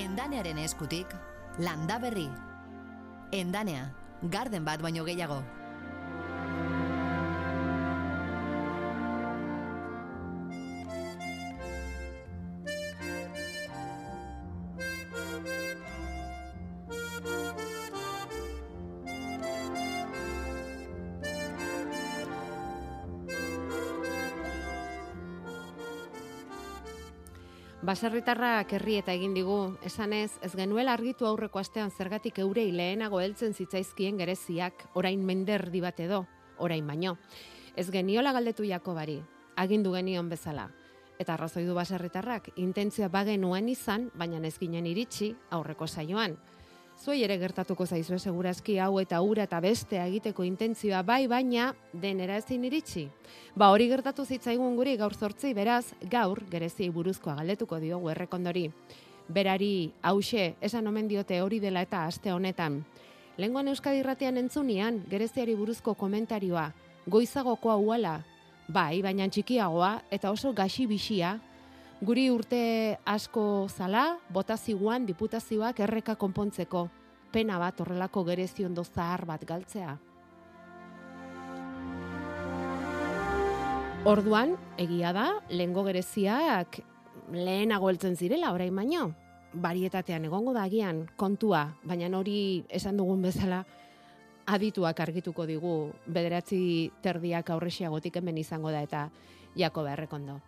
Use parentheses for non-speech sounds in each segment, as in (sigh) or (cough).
Endanearen eskutik, landa berri. Endanea, garden bat baino gehiago. Baserritarrak herri eta egin digu, esanez, ez genuela argitu aurreko astean zergatik eurei lehenago heltzen zitzaizkien gereziak, orain menderdi bat edo, orain baino. Ez geniola galdetu Jakobari, agindu genion bezala. Eta arrazoi du baserritarrak, intentzioa bagenuen izan, baina ez ginen iritsi aurreko saioan. Zuei ere gertatuko zaizue segurazki hau eta ura eta beste egiteko intentzioa bai baina denera ezin iritsi. Ba hori gertatu zitzaigun guri gaur zortzi beraz gaur gerezi buruzkoa galdetuko diogu errekondori. Berari hause esan omen diote hori dela eta aste honetan. Lenguan Euskadi irratean entzunian gereziari buruzko komentarioa goizagokoa uala. Bai, baina txikiagoa eta oso gaxi bixia Guri urte asko zala, botazioan diputazioak erreka konpontzeko. Pena bat horrelako gerezi ondo zahar bat galtzea. Orduan, egia da, lehengo gereziak lehenago heltzen zirela, orain baino. Barietatean egongo da agian kontua, baina hori esan dugun bezala adituak argituko digu bederatzi terdiak aurresiagotik hemen izango da eta jako beharrekondo.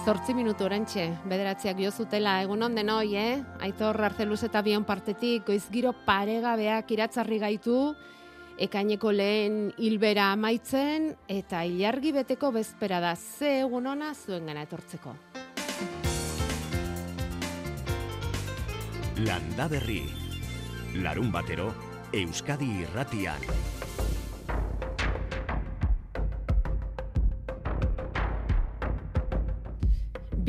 Zortzi minutu orantxe, bederatziak jo zutela, egun onden hoi, eh? Aitor arzeluz eta bion partetik, goiz giro paregabeak iratzarri gaitu, ekaineko lehen hilbera amaitzen, eta ilargi beteko bezpera da, ze egun ona zuen gana etortzeko. Landa berri, larun batero, Euskadi irratian.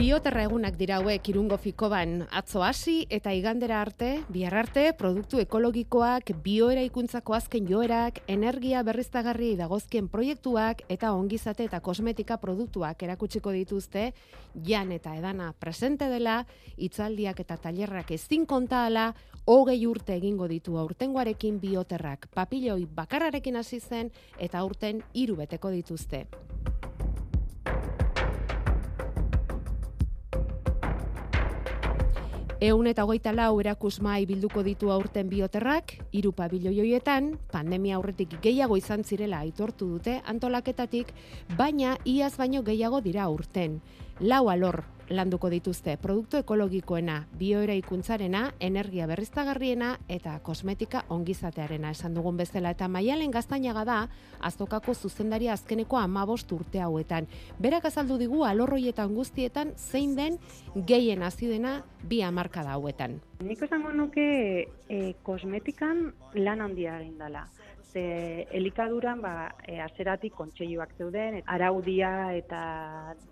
Bioterra egunak dira hauek irungo fikoban. Atzo hasi eta igandera arte, bihar arte, produktu ekologikoak, bioera ikuntzako azken joerak, energia berriztagarri dagozkien proiektuak eta ongizate eta kosmetika produktuak erakutsiko dituzte, jan eta edana presente dela, itzaldiak eta tailerrak ezin konta ala, hogei urte egingo ditu aurtengoarekin bioterrak. Papiloi bakarrarekin hasi zen eta aurten hiru beteko dituzte. Eun eta hogeita lau erakusmai bilduko ditu aurten bioterrak, hiru pabiloioietan, pandemia aurretik gehiago izan zirela aitortu dute antolaketatik, baina iaz baino gehiago dira aurten. Lau alor landuko dituzte produktu ekologikoena, bioeraikuntzarena, energia berriztagarriena eta kosmetika ongizatearena esan dugun bezala eta maialen gaztainaga da azokako zuzendari azkeneko amabost urte hauetan. Berak azaldu digu alorroietan guztietan zein den gehien azidena bi amarka da hauetan. Nik esango nuke e, kosmetikan lan handia egin dela ze elikaduran ba, e, azeratik kontseiluak zeuden, araudia eta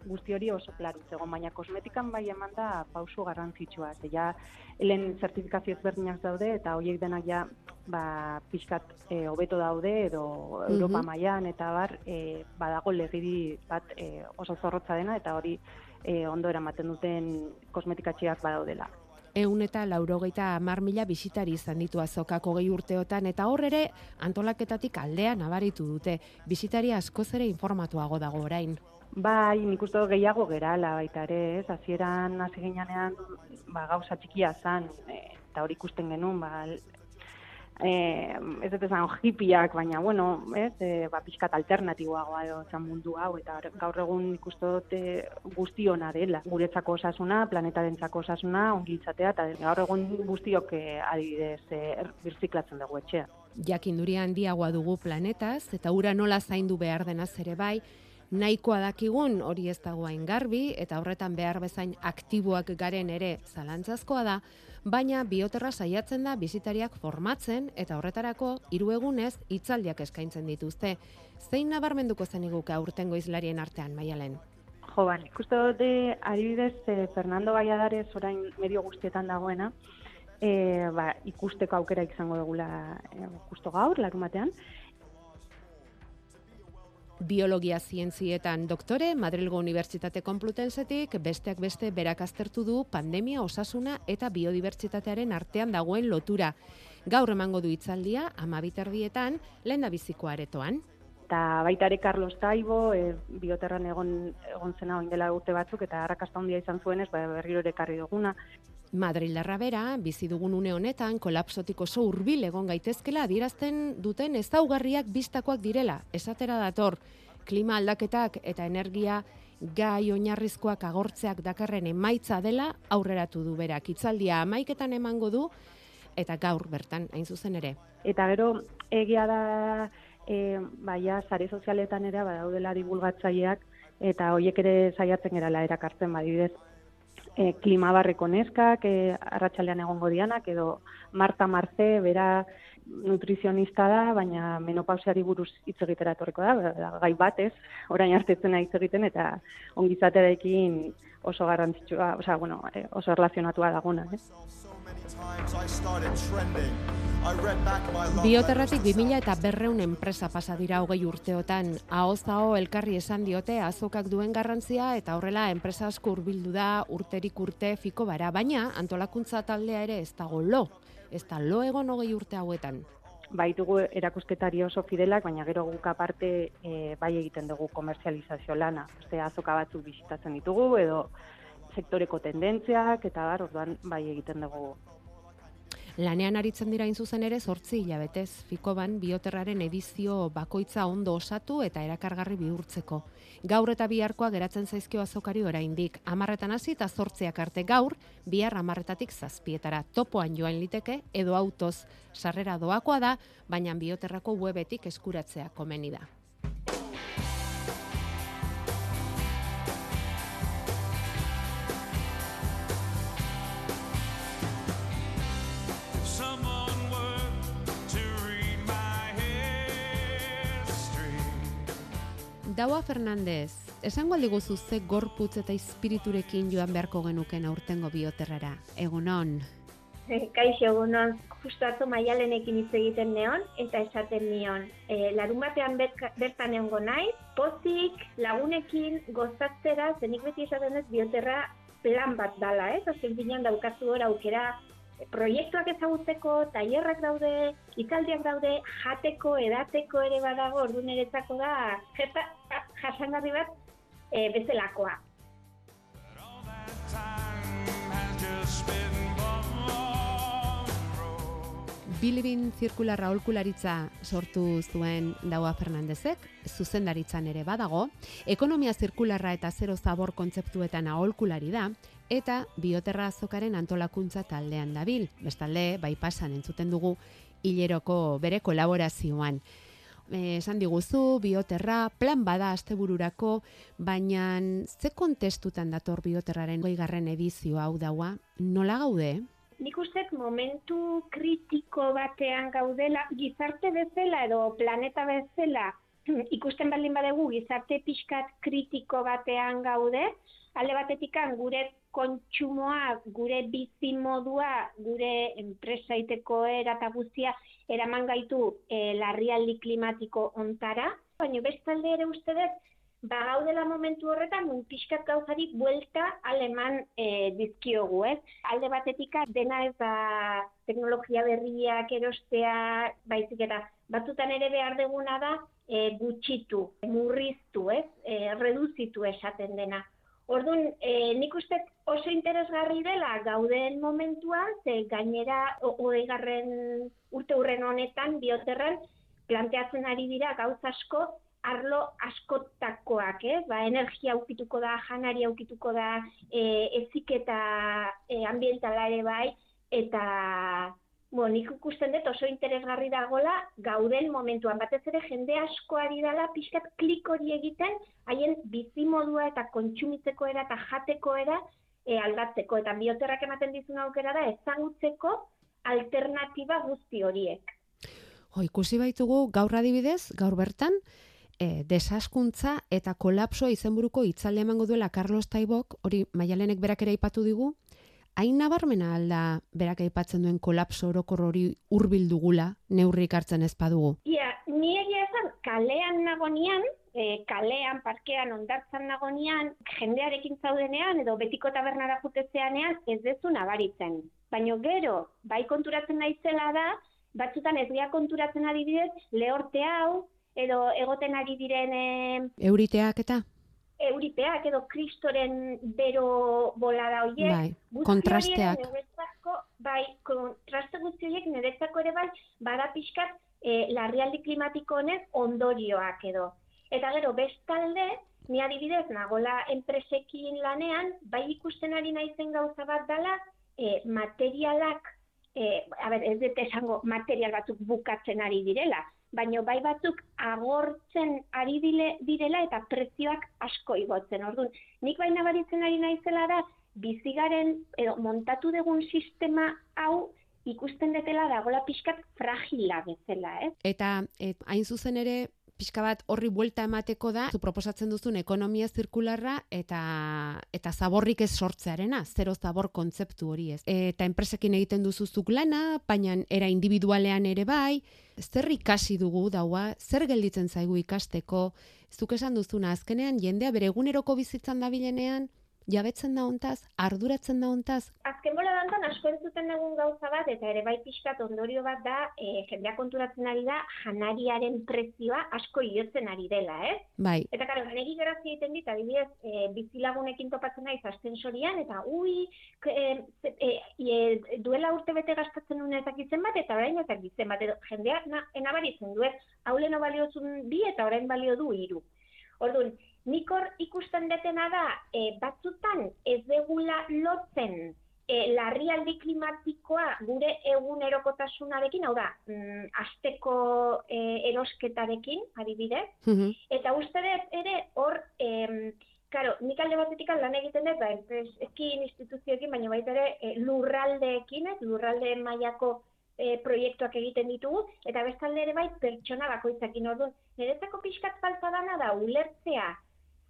guzti hori oso klaru zegoen, baina kosmetikan bai eman da pausu garrantzitsua. Ze ja, helen zertifikazio ezberdinak daude eta horiek denak ja ba, pixkat e, hobeto daude edo Europa mm mailan eta bar e, badago legidi bat e, oso zorrotza dena eta hori e, ondo eramaten duten kosmetikatxeak badaudela eun eta laurogeita amar mila bisitari izan ditu azokako gehi urteotan, eta hor ere antolaketatik aldea nabaritu dute. Bisitari askoz ere informatuago dago orain. Bai, nik uste gehiago gerala baita ere, ez, azieran hasi ginean ba, gauza txikia zan, e, eta hori ikusten genuen, ba, eh, ez dut esan hipiak, baina, bueno, ez, e, ba, pixkat alternatiboagoa edo zan mundu hau, eta gaur egun ikustu dute guztiona dela. Guretzako osasuna, planetarentzako osasuna, ongiltzatea, eta gaur egun guztiok eh, adibidez e, birziklatzen dugu etxea. Jakinduria handiagoa dugu planetaz, eta ura nola zaindu behar denaz ere bai, nahikoa dakigun hori ez dagoain garbi, eta horretan behar bezain aktiboak garen ere zalantzazkoa da, baina bioterra saiatzen da bizitariak formatzen eta horretarako hiru egunez hitzaldiak eskaintzen dituzte. Zein nabarmenduko zen iguke aurtengo izlarien artean, Maialen? Jo, ba, ikuste dute, adibidez, eh, Fernando Valladares orain medio guztietan dagoena, e, ba, ikusteko aukera izango dugula e, gaur, larun batean, Biologia zientzietan doktore, Madrilgo Unibertsitate Komplutensetik, besteak beste berak aztertu du pandemia, osasuna eta biodibertsitatearen artean dagoen lotura. Gaur emango du itzaldia, amabiterdietan, lehen da biziko aretoan. Eta baita ere Carlos Taibo, e, bioterran egon, egon zena oindela urte batzuk, eta harrakasta handia izan zuenez, ba, berriro ere karri duguna. Madrildarra bera, bizi dugun une honetan, kolapsotik oso hurbil egon gaitezkela adierazten duten ezaugarriak bistakoak direla. Esatera dator, klima aldaketak eta energia gai oinarrizkoak agortzeak dakarren emaitza dela aurreratu du berak. Itzaldia amaiketan emango du eta gaur bertan, hain zuzen ere. Eta gero, egia da, e, baia, sare sozialetan ere, badaudela divulgatzaileak, eta hoiek ere saiatzen gerala erakartzen badidez e, klima barreko neskak, e, arratsaldean egongo dianak, edo Marta Marce, bera nutrizionista da, baina menopausiari buruz hitz egitera etorriko da, gai batez, orain artetzen hitz egiten, eta ongizaterekin oso garrantzitsua, osea, bueno, e, oso erlazionatua daguna, eh? Bioterratik 2000 eta berreun enpresa pasa dira hogei urteotan. Ahoz hau elkarri esan diote azokak duen garrantzia eta horrela enpresa asko hurbildu da urterik urte fiko bara. Baina antolakuntza taldea ere ez dago lo. Ez da lo egon hogei urte hauetan. Baitugu erakusketari oso fidelak, baina gero guk aparte e, bai egiten dugu komerzializazio lana. Este azoka batzuk bisitatzen ditugu edo sektoreko tendentziak eta bar, orduan bai egiten dugu Lanean aritzen dira zuzen ere zortzi hilabetez, Fikoban bioterraren edizio bakoitza ondo osatu eta erakargarri bihurtzeko. Gaur eta biharkoa geratzen zaizkio azokari oraindik. Amarretan hasi eta zortziak arte gaur, bihar amarretatik zazpietara topoan joan liteke edo autoz sarrera doakoa da, baina bioterrako webetik eskuratzea komeni da. Daua Fernandez, esango aldiguzu ze gorputz eta espiriturekin joan beharko genuken aurtengo bioterrara. Egunon? (laughs) Kaixo, egunon, justu atzo maialenekin hitz egiten neon, eta esaten nion. E, larun batean bertan egon naiz, pozik, lagunekin, gozatzera, zenik beti esaten ez bioterra plan bat dala, ez? Azken binean daukazu hor aukera proiektuak ezagutzeko, tailerrak daude, itzaldiak daude, jateko, edateko ere badago, ordu niretzako da, jeta, jasangarri bat, e, bezelakoa. Bilibin zirkularra holkularitza sortu zuen Daua Fernandezek, zuzendaritzan ere badago, ekonomia zirkularra eta zero zabor kontzeptuetan aholkulari da, eta bioterra azokaren antolakuntza taldean dabil. Bestalde, bai pasan entzuten dugu hileroko bere kolaborazioan. E, esan diguzu, bioterra, plan bada astebururako, baina ze kontestutan dator bioterraren goigarren edizio hau daua, nola gaude? Nik uste momentu kritiko batean gaudela, gizarte bezala edo planeta bezala, (clears throat) ikusten baldin badegu gizarte pixkat kritiko batean gaude, alde batetikan gure kontsumoa, gure bizi modua, gure enpresaiteko era eta guztia eraman gaitu e, larrialdi klimatiko ontara, baina bestalde ere uste dut, ba gaudela momentu horretan mun pixkat gauzari buelta aleman e, dizkiogu, ez? Alde batetika dena ez da teknologia berriak erostea, baizik eta batzutan ere behar deguna da e, gutxitu, murriztu, ez? E, reduzitu esaten dena. Orduan, e, nik uste oso interesgarri dela gauden momentuan, ze gainera oegarren urte hurren honetan, bioterren, planteatzen ari dira gauz asko, arlo askotakoak, ez? Ba, energia aukituko da, janari aukituko da, e, eziketa e, ambientala ere bai, eta Bo, nik ikusten dut oso interesgarri dagola gauden momentuan. Batez ere jende asko ari dela pixkat klik hori egiten, haien bizimodua eta kontsumitzeko era eta jateko era e, aldatzeko. Eta bioterrak ematen dizun aukera da ezagutzeko alternatiba guzti horiek. Jo, ikusi baitugu gaur adibidez, gaur bertan, e, desaskuntza eta kolapsoa izenburuko itzalde emango duela Carlos Taibok, hori maialenek berak ere ipatu digu, hain nabarmena alda berak aipatzen duen kolapso orokor hori hurbil dugula neurrik hartzen ez badugu. Ia, ni egia esan kalean nagonian e, kalean, parkean, ondartzan nagonean, jendearekin zaudenean, edo betiko tabernara jutetzeanean, ez dezu nabaritzen. Baina gero, bai konturatzen naizela da, batzutan ez gea konturatzen adibidez, lehorte hau, edo egoten ari diren e, Euriteak eta? Euripeak edo kristoren bero bolada hoiek. Bai, kontrasteak. horiek niretzako, bai, kontraste guzti horiek niretzako ere bai, bada pixkat e, larrialdi klimatiko honen ondorioak edo. Eta gero, bestalde, ni adibidez, nagola enpresekin lanean, bai ikusten ari naizen gauza bat dela, e, materialak, e, a ber, ez dut esango material batzuk bukatzen ari direla, baino bai batzuk agortzen ari dile, direla eta prezioak asko igotzen. Orduan, nik baina baritzen ari naizela da, bizigaren edo montatu dugun sistema hau ikusten detela dagola pixkat fragila bezala, ez? Eta et, hain zuzen ere pixka bat horri buelta emateko da, zu proposatzen duzun ekonomia zirkularra eta eta zaborrik ez sortzearena, zero zabor kontzeptu hori ez. Eta enpresekin egiten duzuzuk lana, baina era individualean ere bai, zer ikasi dugu daua, zer gelditzen zaigu ikasteko, zuk esan duzuna, azkenean jendea bere eguneroko bizitzan dabilenean, jabetzen da hontaz, arduratzen da hontaz, Azken bola dantan asko entzuten dugun gauza bat, eta ere bai pixkat ondorio bat da, e, jendea konturatzen ari da, janariaren prezioa asko iotzen ari dela, ez? bai, Eta karo, negi grazia egiten dit, adibidez, e, bizilagunekin topatzen naiz ascensorian, eta ui, e, e, e, duela urte bete gastatzen nuen ezakitzen bat, eta orain ezakitzen bat, edo jendea na, enabaritzen du, ez? Hau leno baliozun bi, eta orain balio du hiru. Orduan, nik hor ikusten detena da, e, batzutan ez degula lotzen e, larrialdi klimatikoa gure egunerokotasunarekin, hau da, mm, asteko e, erosketarekin, adibidez, mhm, Eta uste dut ere hor, em, Karo, nik alde batetik lan egiten dut, ba, enpresekin, instituzioekin, baina baita ere e, lurraldeekin, ez, lurralde mailako e, proiektuak egiten ditugu, eta bestalde ere bai pertsona bakoitzakin orduan. Niretzako pixkat falta dana da, ulertzea,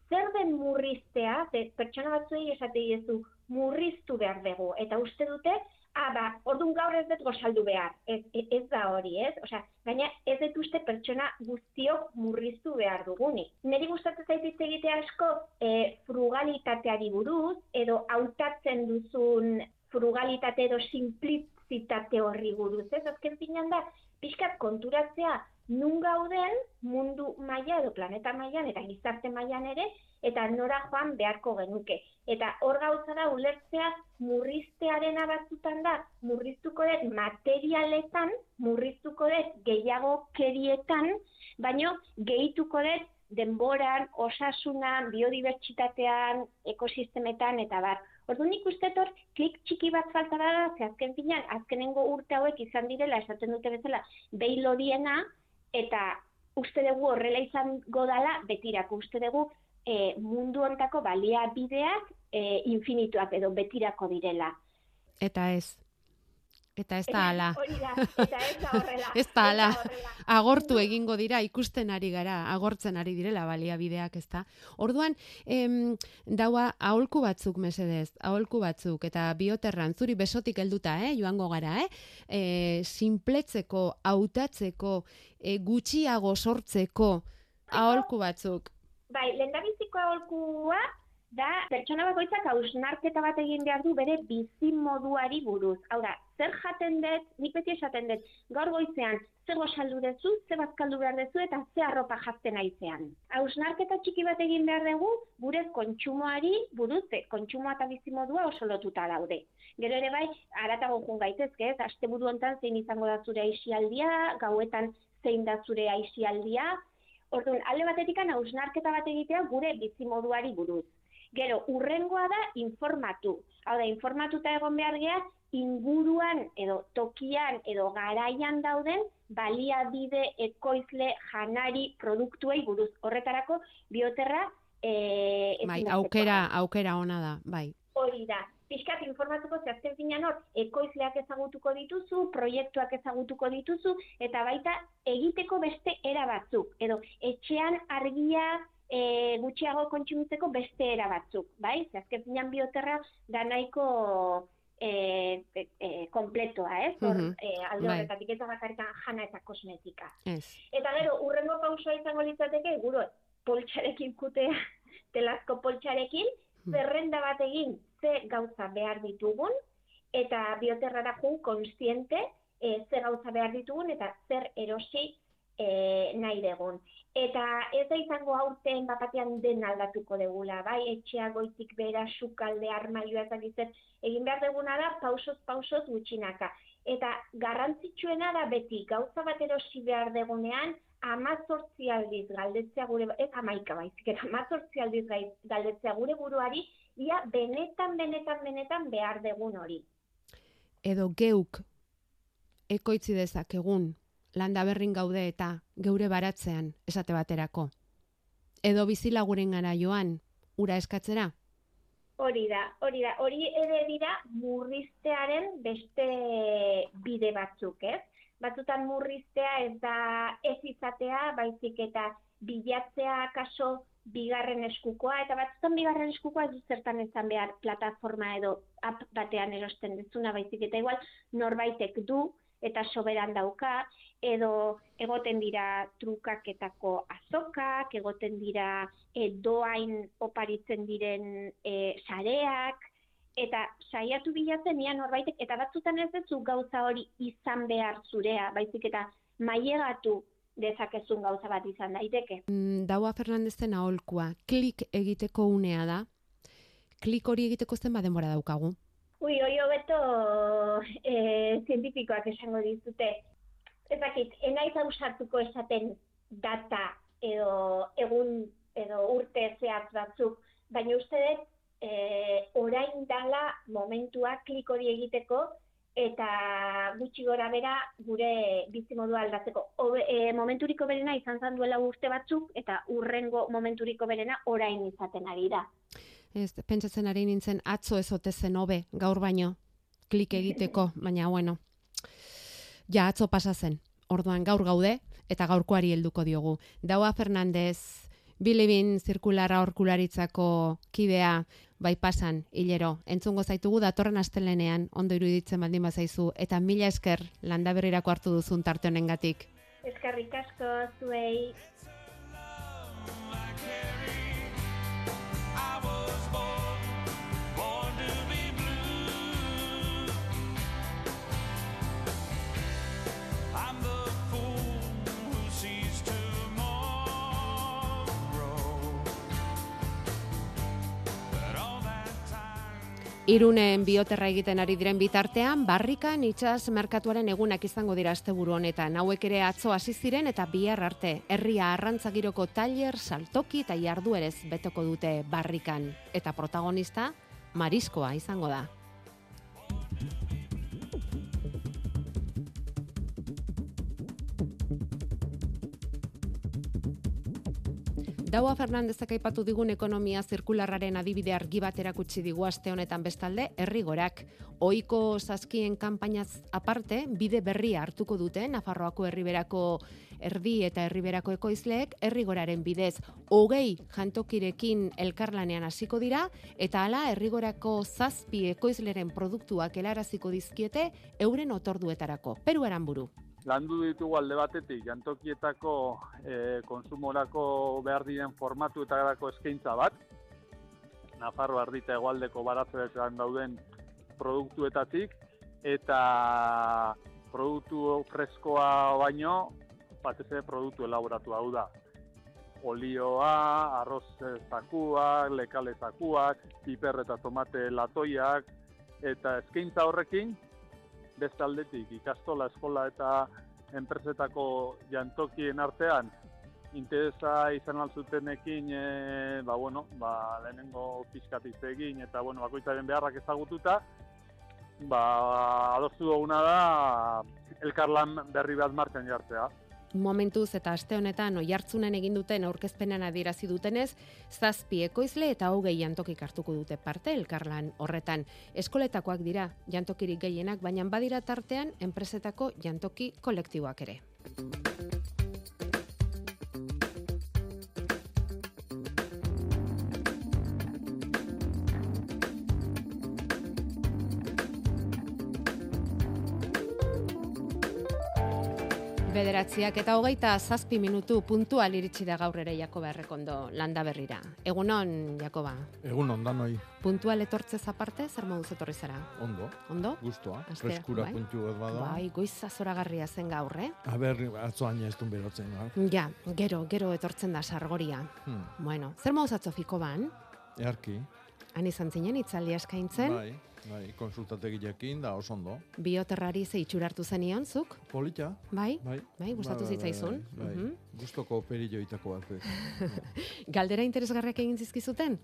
zer den murriztea, ze pertsona batzuei esate diezu, murriztu behar dugu, eta uste dute, ah, ba, orduan gaur ez dut gozaldu behar, ez, ez, ez da hori, ez? Osea, baina ez dut uste pertsona guztiok murriztu behar dugunik. Neri gustatzen zait hitz egitea asko e, frugalitateari buruz, edo hautatzen duzun frugalitate edo simplizitate horri buruz, ez? Azken finean da, pixkat konturatzea nun gauden mundu maila edo planeta mailan eta gizarte mailan ere, eta nora joan beharko genuke. Eta hor gauza da ulertzea murriztearen batzutan da, murriztuko dut materialetan, murriztuko dut gehiago kerietan, baino gehituko dut denboran, osasunan, biodibertsitatean, ekosistemetan eta bar. Ordu nik uste hor, klik txiki bat falta da, ze azken finean, azkenengo urte hauek izan direla, esaten dute bezala, behi lodiena, eta uste dugu horrela izango dala betirako, uste dugu e, mundu hontako baliabideak e, infinituak edo betirako direla. eta ez. Eta ez (laughs) da ala. Eta ez da horrela. (laughs) Ez da horrela. agortu egingo dira, ikusten ari gara, agortzen ari direla baliabideak, ez da. Orduan, em, daua aholku batzuk mesedez, aholku batzuk, eta bioterran, zuri besotik helduta, eh, joango gara, eh? E, sinpletzeko, hautatzeko, e, gutxiago sortzeko, aholku batzuk. Bai, lehendabiziko aholkua da pertsona bakoitzak hausnarketa bat egin behar du bere bizi moduari buruz. Hau da, zer jaten dut, nik beti esaten dut, gaur goizean, zer gosaldu dezu, zer bazkaldu behar dezu eta zer arropa jazten aizean. Hausnarketa txiki bat egin behar dugu, gure kontsumoari buruz, ze kontsumoa eta bizi modua oso lotuta daude. Gero ere bai, aratago jun gaitezke, ez, asteburu hontan zein izango da zure aisialdia, gauetan zein da zure aisialdia, Orduan, alde batetikan hausnarketa bat egitea gure bizimoduari buruz. Gero, urrengoa da informatu. Hau da, informatuta egon behar geha, inguruan edo tokian edo garaian dauden baliabide ekoizle janari produktuei buruz. Horretarako, bioterra e, Bai, aukera, aukera ona da, bai. Hori da. Piskat informatuko zehazten finan hor, ekoizleak ezagutuko dituzu, proiektuak ezagutuko dituzu, eta baita egiteko beste era batzuk. Edo etxean argia e, gutxiago kontsumitzeko beste era batzuk, bai? Ze azken finan bioterra da nahiko e, e, e, kompletoa, ez? Hor, Mhm. e, alde Bai. horretatik eta bakarrikan jana eta kosmetika. Ez. Eta gero, urrengo pausua izango litzateke, guro, poltsarekin kutea, (laughs) telazko poltsarekin, Hmm. zerrenda bat egin ze gauza behar ditugun, eta bioterrara jun konstiente e, ze gauza behar ditugun, eta zer erosi e, nahi dugun. Eta ez da izango aurten bapatean den aldatuko degula, bai, etxea goitik bera, sukalde, armaioa ezagizet, egin behar duguna da, pausoz, pausoz gutxinaka. Eta garrantzitsuena da beti, gauza bat erosi behar degunean, amazortzi aldiz galdetzea gure, ez amaika baizik, eta amazortzi aldiz galdetzea gure buruari, ia benetan, benetan, benetan behar degun hori. Edo geuk ekoitzi dezakegun landa berrin gaude eta geure baratzean esate baterako. Edo bizilaguren gara joan, ura eskatzera? Hori da, hori da, hori ere dira murriztearen beste bide batzuk, ez? Batzutan murriztea ez da ez izatea, baizik eta bilatzea kaso bigarren eskukoa, eta batzutan bigarren eskukoa ez zertan ezan behar plataforma edo app batean erosten dezuna, baizik eta igual norbaitek du, eta soberan dauka, edo egoten dira trukaketako azokak, egoten dira e, doain oparitzen diren e, sareak, eta saiatu bilatzen ia norbaitek, eta batzutan ez duzu gauza hori izan behar zurea, baizik eta mailegatu dezakezun gauza bat izan daiteke. Mm, Daua Fernandezen aholkua, klik egiteko unea da. Klik hori egiteko zen denbora daukagu. Ui, hoi hobeto e, zientifikoak esango dizute. Ez dakit, enaiz ausartuko esaten data edo egun edo urte zehatz batzuk, baina uste dut e, orain dala momentua klik hori egiteko eta gutxi gora bera gure bizimodua aldatzeko. Obe, e, momenturiko berena izan zan duela urte batzuk eta urrengo momenturiko berena orain izaten ari da. Ez, pentsatzen ari nintzen atzo ez ote zen hobe, gaur baino, klik egiteko, (laughs) baina bueno. Ja, atzo pasa zen. Orduan gaur gaude eta gaurkoari helduko diogu. Daua Fernandez, Bilibin zirkulara aurkularitzako kidea bai pasan hilero. Entzungo zaitugu datorren astelenean ondo iruditzen baldin bazaizu eta mila esker landaberrirako hartu duzun tarte honengatik. Eskerrik asko zuei Irunen bioterra egiten ari diren bitartean, barrikan itsas merkatuaren egunak izango dira asteburu honetan. Hauek ere atzo hasi ziren eta bihar arte herria arrantzagiroko tailer, saltoki eta jarduerez beteko dute barrikan. Eta protagonista mariskoa izango da. Daua Fernandezak aipatu digun ekonomia zirkularraren adibide argi bat erakutsi digu aste honetan bestalde herrigorak ohiko saskien kanpainaz aparte bide berria hartuko dute Nafarroako herriberako erdi eta herriberako ekoizleek herrigoraren bidez hogei jantokirekin elkarlanean hasiko dira eta hala herrigorako zazpi ekoizleren produktuak helaraziko dizkiete euren otorduetarako. Peru Aranburu. Landu ditugu alde batetik jantokietako e, konsumorako behar diren formatuetarako eskaintza bat, Nafarro ardita egualdeko baratzean dauden produktuetatik, eta produktu freskoa baino, batez ere produktu elaboratu hau da. Olioa, arroz zakuak, lekale zakuak, piper eta tomate latoiak, eta eskaintza horrekin, beste aldetik ikastola, eskola eta enpresetako jantokien artean interesa izan altzutenekin, e, ba, bueno, ba, lehenengo pixkat egin eta bueno, bakoitzaren beharrak ezagututa, ba, adostu duguna da elkarlan berri bat martxan jartzea. Momentuz eta aste honetan oihartzunen egin duten aurkezpenean adierazi dutenez, zazpi ekoizle eta hogei jantokik hartuko dute parte elkarlan horretan. Eskoletakoak dira jantokirik gehienak, baina badira tartean enpresetako jantoki kolektiboak ere. Bederatziak eta hogeita zazpi minutu puntual iritsi da gaur ere Jakoba errekondo landa berrira. Egunon, Jakoba, Egun ondan noi, puntual etortzez aparte, zer moduz etorri zara? ondo, Ondo? guztua, freskura bai. puntu bat bada. Bai, goiza zoragarria zen gaur, eh? Aber, atzo hain ez duen berotzen, gaur. Ja, gero, gero etortzen da sargoria. Hmm. Bueno, zer moduz atzo fiko ban? Earki, Han izan zinen itzaldi eskaintzen, bai, bai, konsultategiakin da oso ondo. bioterrari ze itxurartu zenion, zuk? Polita, Bai? bai. Bai, gustatu Bai, bai, zitzaizun. Bai, bai. Mhm. Gustoko perilloitako bat. (laughs) Galdera interesgarriak egin zizkizuten?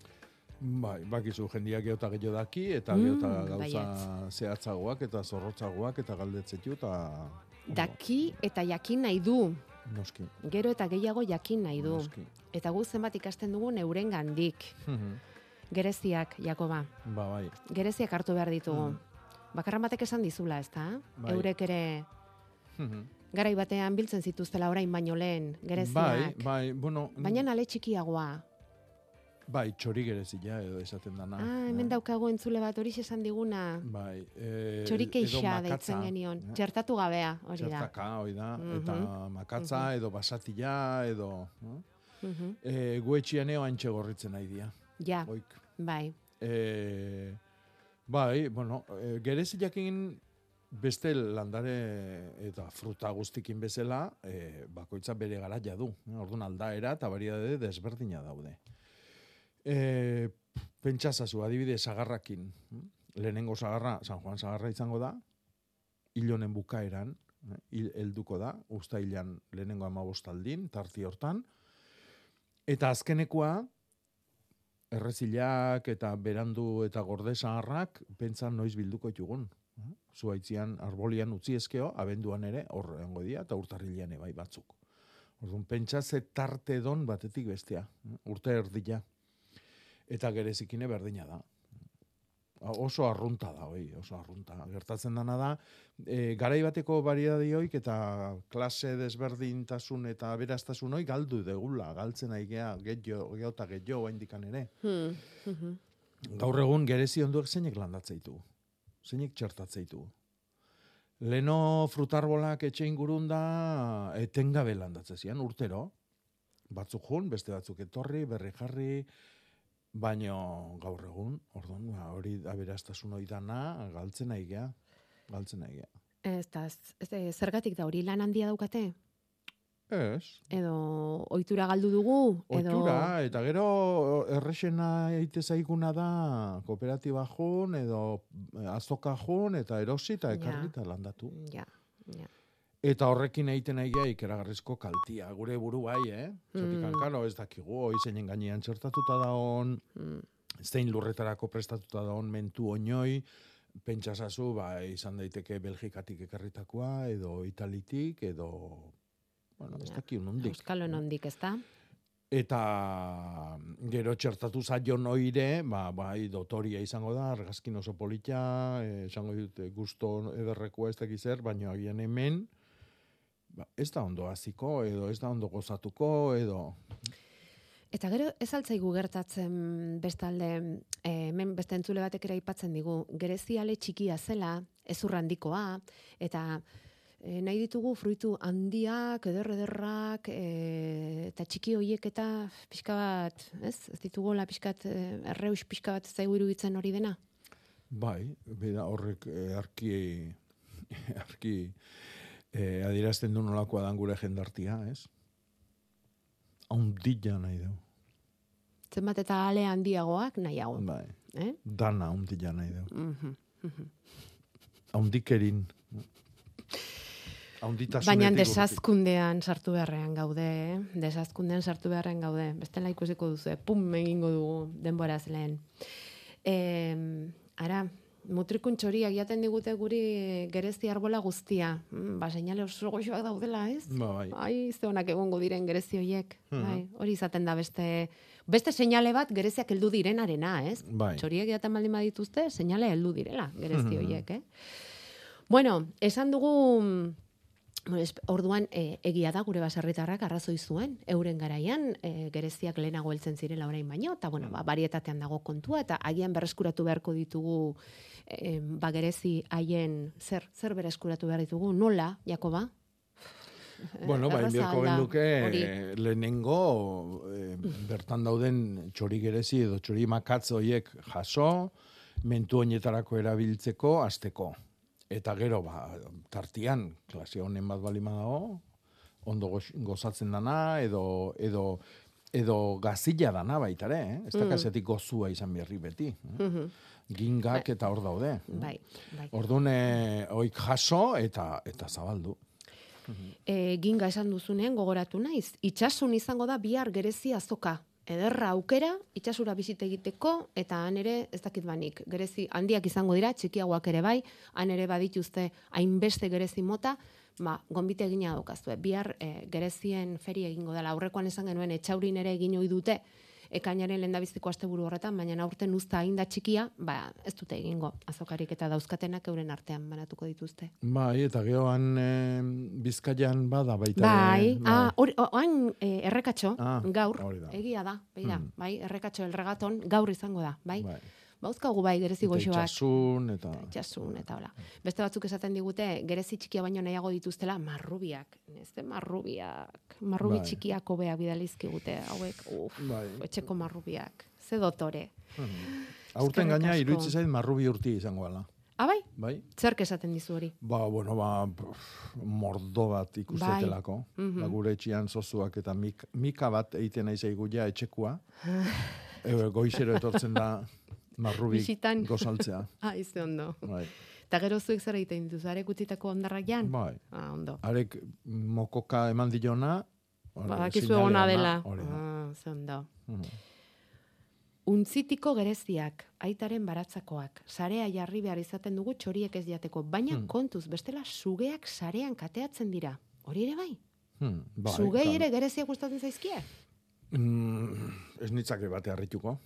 bai, bakizu jendiak geota gehiago daki, eta Mm, geota gauza baietz. zehatzagoak eta zorrotzagoak eta galdetzetu eta... Daki eta jakin nahi du. Noski, Gero eta gehiago jakin nahi du. noski. Eta gu zenbat ikasten dugu neuren gandik. Mhm. Gereziak, Jakoba. ba, bai. Gereziak hartu behar ditugu. Mhm. Bakarran batek esan dizula, ezta? Bai. Eurek ere Mhm. garai batean biltzen zituztela orain baino lehen, gereziak. Bai, bai, bueno... Baina ale txikiagoa. Bai, txori gerezila edo esaten dana. Ah, hemen eh? daukagu entzule bat hori esan diguna. Bai, e, Txorikeixa edo makatza, deitzen genion. eh? Txertatu gabea, hori da. Txertaka, hori da, eta Mhm. makatza, edo basatila, edo... eh? Mhm. E, guetxian eo antxe gorritzen nahi dia, Ja, oik. bai. E, bai, bueno, e, gerezilakin beste landare eta fruta guztikin bezala, e, bakoitza bere garaia du. Eh? Orduan aldaera eta variedade desberdina daude. E, pentsazazu, adibidez, sagarrakin. Lehenengo sagarra, San Juan sagarra izango da, hilonen bukaeran, eh, helduko da, ustailan lehenengo amabostaldin, tarti hortan, eta azkenekoa, errezilak eta berandu eta gorde sagarrak, pentsan noiz bilduko ditugun. eh? Zuaitzian, arbolian utzi ezkeo, abenduan ere, horrengo dia, eta urtarrilean ere bai batzuk. Orduan, pentsa ze tarte don batetik bestea, eh? urte erdila. Eta gerezikine berdina da. Oso arrunta da, hoi, oso arrunta. Gertatzen dana da, e, garai bateko variedade hoik eta klase desberdintasun eta beraztasun hoi galdu degula, galtzen ari gea, getio, geota getio oaindikan ere. Hmm. Mhm. Gaur egun gerezi onduek zeinek landatzeitu. Zeinek txertatzeitu. Leno frutarbolak etxe ingurun da etengabe landatzen zian, urtero. Batzuk jun, beste batzuk etorri, berri jarri, baino gaur egun, orduan, ba, hori aberastasun hori dana, galtzen nahi gea, galtzen nahi gea. Ez da, ez- ez- zergatik da hori lan handia daukate? Ez, Edo ohitura galdu dugu? Edo... Oitura, eta gero errexena eite zaiguna da kooperatiba jun, edo azoka jun, eta erosi eta ekarri eta landatu. Ja, ja. Eta horrekin egiten nahi ikeragarrizko kaltia, gure buru bai, eh? Zatik, Mm. karo, ez dakigu, hoi zeinen gainean txertatuta da hon, Mm. zein lurretarako prestatuta da hon mentu oinoi, pentsasazu, ba, izan daiteke Belgikatik ekarritakoa, edo Italitik, edo, bueno, ez Ja. dakio nondik. Euskalo nondik, ez da? Eta gero txertatu zaio noire, ba, bai, dotoria izango da, argazkin oso polita, eh, esango dute gusto ederrekoa ez dakiz zer, baina agian hemen, ba, ez da ondo hasiko edo ez da ondo gozatuko, edo... Eta gero ez altzaigu gertatzen bestalde, eh, hemen beste entzule batek ere aipatzen digu, gereziale txikia zela, ezur handikoa, eta e, nahi ditugu fruitu handiak, eder ederrak, e, eta txiki hoiek eta pixka bat, ez? Ez ditugola pixkat, e, erreus pixka bat zaigu iruditzen hori dena? Bai, beda horrek arki, (laughs) arki eh, adierazten du nolakoa dan gure jendartia, ez? Haundilla nahi du. Zenbat eta ale handiagoak nahiago. Bai, Eh? dana haundilla nahi du. Mhm. Haundikerin. Haunditasunetik Baina desazkundean sartu beharrean gaude, eh? desazkundean sartu beharrean gaude. Bestela ikusiko duzu, eh? pum egingo dugu denboraz lehen. E, ara, mutrikun txoriak jaten digute guri gerezi arbola guztia. Mm, ba, seinale oso goxoak daudela, ez? Ba, bai. Ai, ze onak egongo diren gerezi hoiek. Mhm. Bai, hori izaten da beste beste seinale bat gereziak heldu direnarena, ez? Bai. Txoriek jaten baldin badituzte, seinale heldu direla gerezi Mhm. hoiek, eh? Bueno, esan dugu orduan e, egia da gure baserritarrak arrazoi zuen euren garaian e, gereziak lehenago heltzen zirela orain baino eta bueno, ba varietatean dago kontua eta agian berreskuratu beharko ditugu e, ba gerezi haien zer zer berreskuratu behar ditugu nola Jakoba (laughs) Bueno, ba, genduke hori. eh, lehenengo eh, bertan dauden txori gerezi edo txori makatz horiek jaso, mentu honetarako erabiltzeko asteko. Eta gero, ba, tartian, klase honen bat balima dago, ondo goz- gozatzen dana, edo, edo, edo gazilla dana baita ere, eh? ez da kasetik gozua izan berri beti. Eh? Gingak eta hor daude. Bai, bai. Orduan, eh, oik jaso eta eta zabaldu. e, ginga esan duzunean gogoratu naiz. Itxasun izango da bihar gerezi azoka. Ederra aukera, itxasura bizite egiteko, eta han ere, ez dakit banik, gerezi handiak izango dira, txikiagoak ere bai, han ere badituzte hainbeste gerezi mota, ba, gonbite egina daukazue. Bihar e, gerezien feri egingo dela. Aurrekoan esan genuen etxaurin ere egin ohi dute, ekainaren lehendabiziko asteburu horretan, baina aurten uzta hain da txikia, ba, ez dute egingo azokarik eta dauzkatenak euren artean banatuko dituzte. Bai, eta gehoan eh, bizkaian bada baita. Bai, ere, ah, hori, eh, errekatxo, Ah, gaur, da. egia da, beira, Mm. bai, errekatxo el regaton, gaur izango da, bai. bai. Bauzkagu bai, gerezi goxoak, itxasun, eta... itxasun, eta hola. Beste batzuk esaten digute, gerezi txikia baino nahiago dituztela, marrubiak, ez marrubiak, marrubi Bai. txikiak hobea bidalizkigute, hauek, uf, Bai. etxeko marrubiak, ze dotore. Aurten Eskerrik gaina iruditzen zait marrubi urti izango gala. Ah, bai, Bai? zerk esaten dizu hori? Ba, bueno, ba, pff, mordo bat ikustetelako. Mhm. Ba, gure etxian zozuak eta mik, mika bat egiten nahi zaigu ja etxekua. (sighs) e, goizero etortzen da (laughs) marrubi Bisitan. gozaltzea. (laughs) Ah, izte ondo. Bai. Eta gero zuek zer egiten dituzu, arek utzitako ondarrak jan? bai. Ah, ondo. Arek mokoka eman dilona, Badakizu ona, dela. Ah, ondo. Mhm. Untzitiko gereziak, aitaren baratzakoak, sarea jarri behar izaten dugu txoriek ez jateko, baina Hmm. kontuz, bestela sugeak sarean kateatzen dira. Hori ere bai? Hmm, bai, Sugei ere gereziak gustatzen zaizkie? Mm, ez nitzake bate harrituko.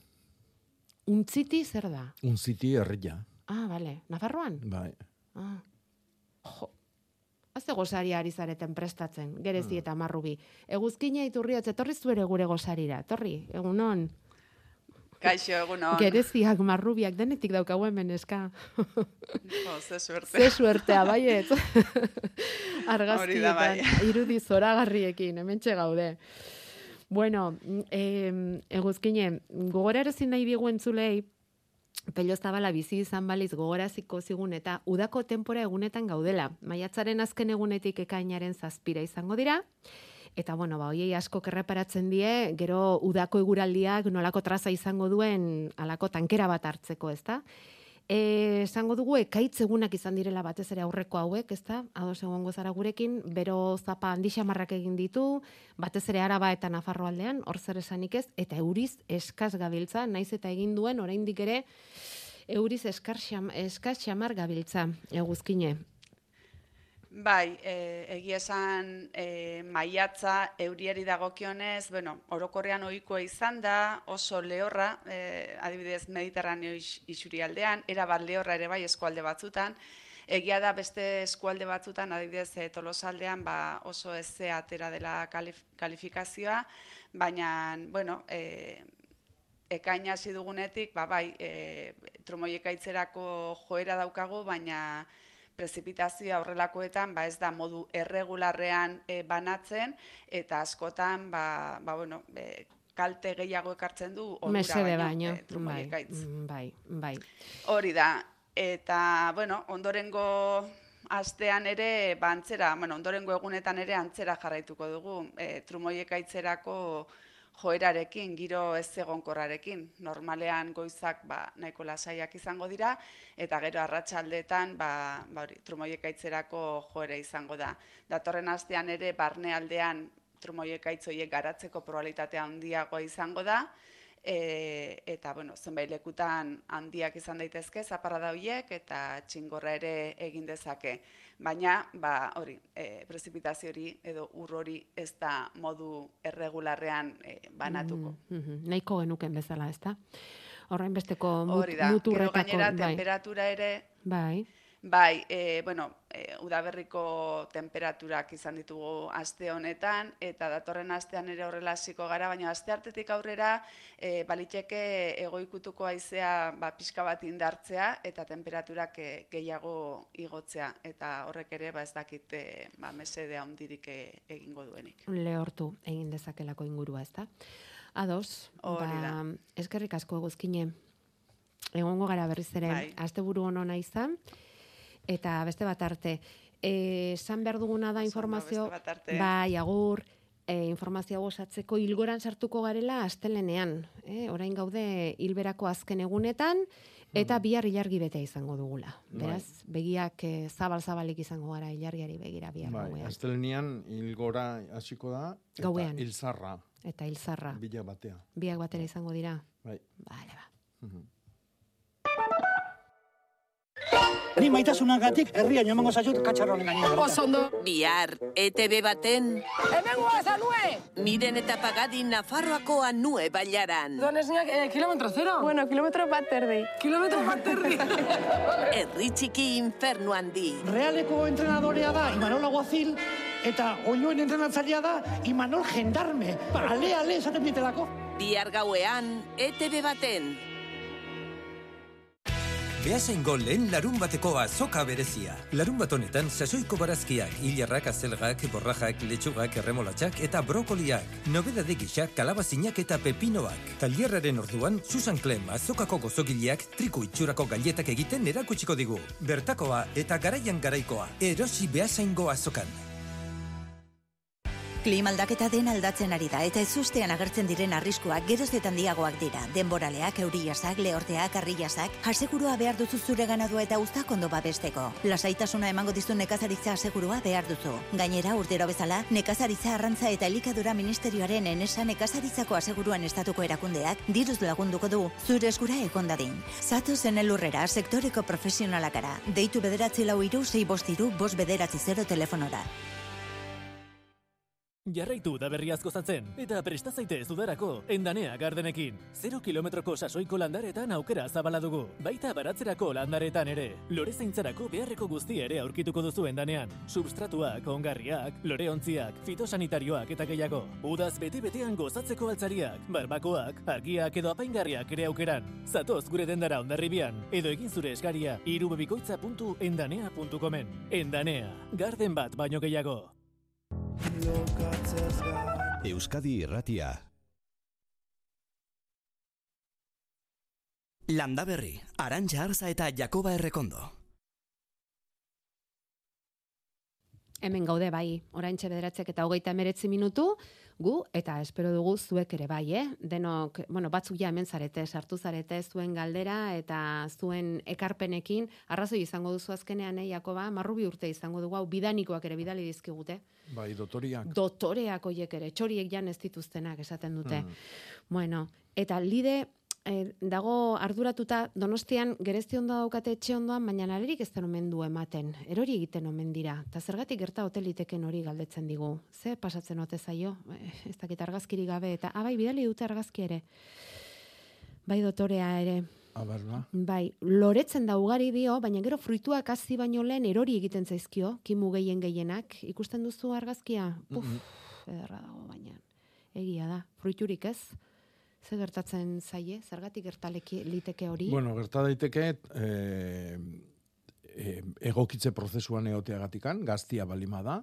Untziti zer da? Unziti herria, Ah, bale. Nafarroan? bai. Ah. Jo. Azte gozari ari zareten prestatzen, gerezi Hmm. eta marrubi. Eguzkina iturriotz, etorri zuere gure gozarira, etorri, egunon. Kaixo, egunon. Gereziak, marrubiak, denetik daukagu hemen eska. Jo, ze suerte. Ze suertea, baiet. Bai. Argazkietan, irudi zoragarriekin, hemen gaude. Bueno, eh, eguzkine, gogorarazi nahi diegu entzulei, Pello Zabala bizi izan baliz gogoraziko zigun eta udako tenpora egunetan gaudela. Maiatzaren azken egunetik ekainaren zazpira izango dira. Eta bueno, ba hoiei asko erreparatzen die, gero udako eguraldiak nolako traza izango duen alako tankera bat hartzeko, ezta? Esango dugu ekaitz egunak izan direla batez ere aurreko hauek, ezta? Ados egongo zara gurekin, bero zapa handi xamarrak egin ditu, batez ere Araba eta Nafarro aldean, hor zer esanik ez, eta euriz eskas gabiltza, naiz eta egin duen oraindik ere euriz eskar xam, eskas xamar gabiltza, eguzkine. Bai, e, egia esan e, maiatza euriari dagokionez, bueno, orokorrean ohikoa izan da, oso lehorra, e, adibidez Mediterraneo is, isurialdean, era bat lehorra ere bai eskualde batzutan, Egia da beste eskualde batzutan, adibidez e, Tolosaldean ba, oso eze atera dela kalif kalifikazioa, baina, bueno, e, ekaina hasi dugunetik, ba, bai, e, joera daukagu, baina prezipitazioa horrelakoetan ba ez da modu erregularrean e, banatzen eta askotan ba, ba bueno, e, kalte gehiago ekartzen du Mesede baino, baino, e, bai, mm, bai, bai. Hori da. Eta, bueno, ondorengo astean ere, ba, antzera, bueno, ondorengo egunetan ere antzera jarraituko dugu, e, trumoiekaitzerako joerarekin, giro ez egonkorrarekin. Normalean goizak ba, nahiko lasaiak izango dira, eta gero arratsaldetan ba, ba hori, trumoiekaitzerako joera izango da. Datorren astean ere barnealdean trumoiekaitz horiek garatzeko probabilitatea handiagoa izango da, e, eta bueno, zenbait lekutan handiak izan daitezke zaparrada horiek eta txingorra ere egin dezake. Baina, ba, hori, e, prezipitazio hori edo ur hori ez da modu erregularrean e, banatuko. Mhm, mhm. Nahiko genuken bezala, ezta? Horrein besteko mut, Hori da, gero muturretako, gainera bai. temperatura ere Bai. Bai, e, bueno, e, udaberriko temperaturak izan ditugu aste honetan, eta datorren astean ere horrela hasiko gara, baina aste hartetik aurrera e, baliteke egoikutuko haizea ba, pixka bat indartzea, eta temperaturak e, gehiago igotzea, eta horrek ere ba, ez dakit e, ba, mesede handirik e, egingo duenik. Lehortu egin dezakelako ingurua, ezta? Ados, Hori da. ba, eskerrik asko eguzkine. Egongo gara berriz ere, Bai. asteburu honona izan, eta beste bat arte. Eh, esan behar duguna da informazio, beste bat arte. bai, agur, e, informazio osatzeko hilgoran sartuko garela astelenean. Eh? Orain gaude hilberako azken egunetan, eta bihar ilargi bete izango dugula. Bai. Beraz, begiak eh, zabal-zabalik izango gara ilargiari begira bihar Bai, gauean. astelenian hilgora hasiko da eta Gauean. hilzarra Eta hilzarra. bila batea. Biak batera izango dira. Bai. Bale, ba. Mhm. Ni maitasunagatik herria emango zaitut katxarronen gainera. Oso ondo. Bihar, ETB baten, Hemen goaz anue! miren eta pagadi Nafarroako anue bailaran. Donesniak eh, kilometro zero. Bueno, kilometro bat erdi. Kilometro bat erdi. (laughs) Herri txiki infernu handi. Realeko entrenadorea da Imanol Aguazil eta oioen entrenatzailea da Imanol Gendarme. Ale, ale, esaten ditelako. Bihar gauean, ETB baten. Beasaingo lehen larun bateko azoka berezia. Larun bat honetan sasoiko barazkiak, hilarrak, azelgak, borrajak, letxugak, erremolatxak eta brokoliak. Nobedade gisa kalabazinak eta pepinoak. Tailerraren orduan, Susan Clem azokako gozogileak triku itxurako gailetak egiten erakutsiko digu. Bertakoa eta garaian garaikoa. Erosi beasaingo azokan. Klima aldaketa den aldatzen ari da eta ezustean agertzen diren arriskuak geroz eta handiagoak dira. Denboraleak, euriasak, lehorteak, arriasak, asegurua behar duzu zure ganadua eta uztak ondo babesteko. Lasaitasuna emango dizu nekazaritza asegurua behar duzu. Gainera, urtero bezala, nekazaritza arrantza eta elikadura ministerioaren enesa nekazaritzako aseguruan estatuko erakundeak diruz lagunduko du zure eskura ekondadin. Zatu zen elurrera sektoreko profesionalakara. Deitu bederatzi lau iru, sei bostiru, bost bederatzi zero telefonora. Jarraitu da berriaz gozatzen, eta presta zaitez udarako, endanea gardenekin. Zero kilometroko sasoiko landaretan aukera zabala dugu, baita baratzerako landaretan ere. Lore zaintzarako beharreko guzti ere aurkituko duzu endanean. Substratuak, ongarriak, loreontziak, fitosanitarioak eta gehiago. Udaz bete-betean gozatzeko altzariak, barbakoak, argiak edo apaingarriak ere aukeran. Zatoz gure dendara ondarribian, edo egin zure eskaria irubebikoitza.endanea.comen. Endanea, garden bat baino gehiago. Euskadi Irratia. Landa berri, Arantxa Arza eta Jakoba Errekondo. Hemen gaude bai, oraintxe bederatzek eta hogeita emeretzi minutu, gu, eta espero dugu zuek ere bai, eh? Denok, bueno, batzuk ja hemen zarete, sartu zarete zuen galdera eta zuen ekarpenekin, arrazoi izango duzu azkenean, eh, Jakoba, marrubi urte izango dugu, hau bidanikoak ere bidali dizkigute. Bai, dotoriak. Dotoreak hoiek ere, txoriek jan ez dituztenak esaten dute. Mm. Bueno, eta lide eh, dago arduratuta Donostian gerezti ondo daukate etxe ondoan, baina alerik ez omen du ematen. Erori egiten omen dira. Ta zergatik gerta hoteliteken hori galdetzen digu. Ze pasatzen ote zaio? Eh, ez dakit argazkiri gabe eta abai bidali dute argazki ere. Bai dotorea ere. Aber, ba? Bai, loretzen da ugari dio, baina gero fruituak hasi baino lehen erori egiten zaizkio, kimu gehien gehienak. Ikusten duzu argazkia? Puf, ederra dago baina. Egia da, fruiturik ez? Ze gertatzen zaie? Zergatik gertaleki liteke hori? Bueno, gerta daiteke eh, eh, egokitze prozesuan egoteagatikan, gaztia balima da.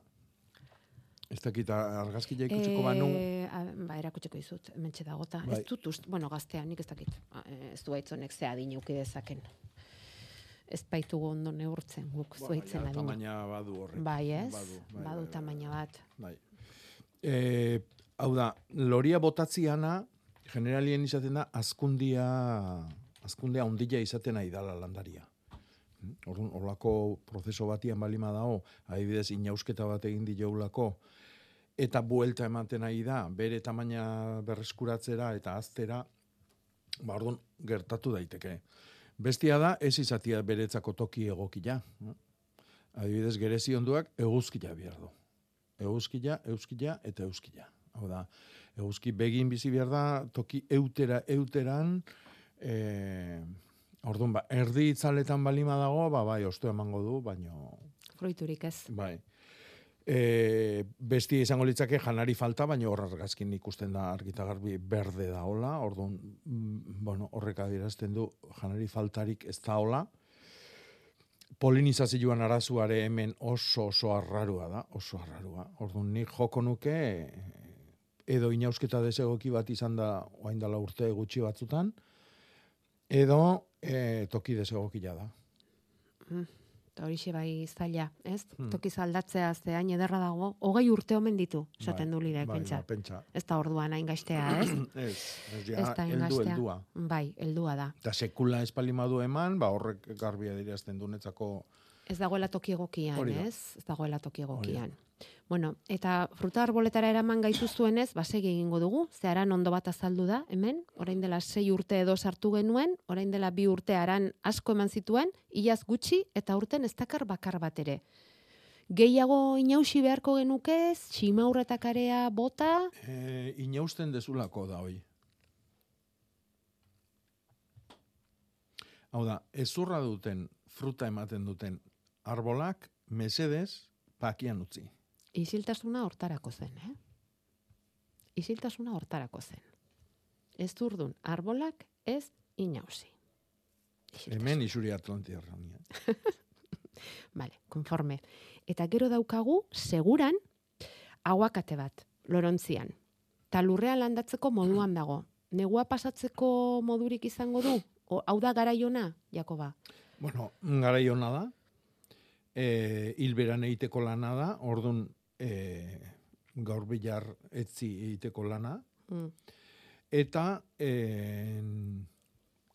Ez dakit argazkia ikusiko banu. Eh, a- ba, erakutsiko dizut, mentxe dagota. Bai. Ez dut ust, bueno, gaztea, nik ez dakit. Ez du baitzonek ze adin dezaken. Ez baitugu ondo neurtzen guk zuaitzen Baina adina. tamaina badu horrek. Bai, ez? Badu, bai, Badu bai, tamaina bat. Bai. E, hau da, loria botatziana, generalien izaten da, azkundia, azkundia ondila izaten nahi dala landaria. Orduan, horlako prozeso batian balima dago, adibidez, inausketa bat egin diolako, eta buelta ematen nahi da, bere tamaina berreskuratzera eta aztera, ba, orduan, gertatu daiteke. Bestia da, ez izatia beretzako toki egokia. Adibidez, gerezi onduak eguzkia behar du. Eguzkia, euskila eta euskila. Hau da, eguzki begin bizi behar da, toki eutera, euteran, e, Orduan, ba, erdi itzaletan balima dago, ba, bai, ostu emango du, baino, Fruiturik ez. bai. E, besti izango litzake janari falta, baina hor argazkin ikusten da argita garbi berde da hola, orduan, mm, bueno, horrek adierazten du janari faltarik ez da hola. Polinizazioan arazuare hemen oso oso arrarua da, oso arrarua. Orduan, nik joko nuke edo inausketa desegoki bat izan da oain dela urte gutxi batzutan, edo e, toki desegokia da. Mm. Eta horixe bai zaila, ez? Hmm. Tokiz aldatzea zehain ederra dago, hogei urte omen ditu, esaten du lirek, bai, pentsa. ba, pentsa. Ez da orduan hain gaztea, (clears throat) ez? ez, ez, ja, Ez da hain gaztea. heldua. Bai, heldua da. Eta sekula espalimadu eman, ba horrek garbia dirazten du netzako Ez dagoela toki egokian, Hori ez? Ez dagoela toki egokian. Bueno, eta fruta arboletara eraman gaituzuenez, basegi egingo dugu, zeharan ondo bat azaldu da, hemen, orain dela sei urte edo sartu genuen, orain dela bi urte aran asko eman zituen, iaz gutxi eta urten ez dakar bakar bat ere. Gehiago inausi beharko genukez, tximaurretak area bota, e, inausten dezulako da hoi. Hau da, ezurra duten, fruta ematen duten arbolak, mesedez, pakian utzi. Isiltasuna hortarako zen, eh? Isiltasuna hortarako zen. Ez durdun, arbolak ez inausi. Hemen isuri atlantiarra. (laughs) Vale, konforme. Eta gero daukagu, seguran, aguakate bat, lorontzian. Ta lurrean landatzeko moduan dago. Negua pasatzeko modurik izango du? O, hau da garaiona, Jakoba? Bueno, garai hona da, e, hilberan egiteko lana da, orduan e, gaur bilar etzi egiteko lana, Mm. eta e,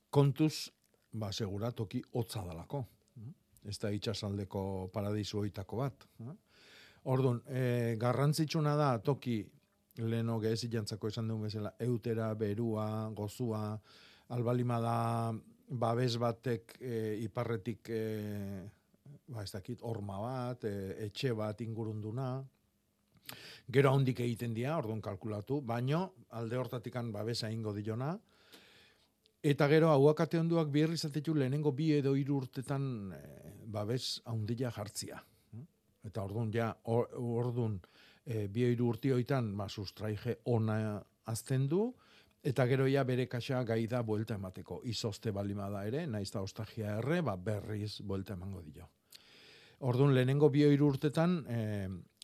kontuz, ba, segura toki hotza dalako. Ez da itxasaldeko paradisu hoitako bat. Orduan, e, garrantzitsuna da toki leno gehezi jantzako esan duen bezala, eutera, berua, gozua, albalima da babes batek e, iparretik e, ba ez dakit, horma bat, e, etxe bat ingurunduna, gero handik egiten dira, orduan kalkulatu, baino alde hortatikan babesa ingo diona, eta gero hauakate onduak bierri izatetu lehenengo bi edo hiru urtetan e, babes handia jartzia. Eta orduan ja, or, orduan e, bi hiru urte hoitan ba, sustraige ona azten du, eta gero ja bere kaxa gai da buelta emateko. Izoste balima da ere, naiz da ostagia erre, ba, berriz buelta emango dio. Orduan lehenengo bi hiru urtetan, e,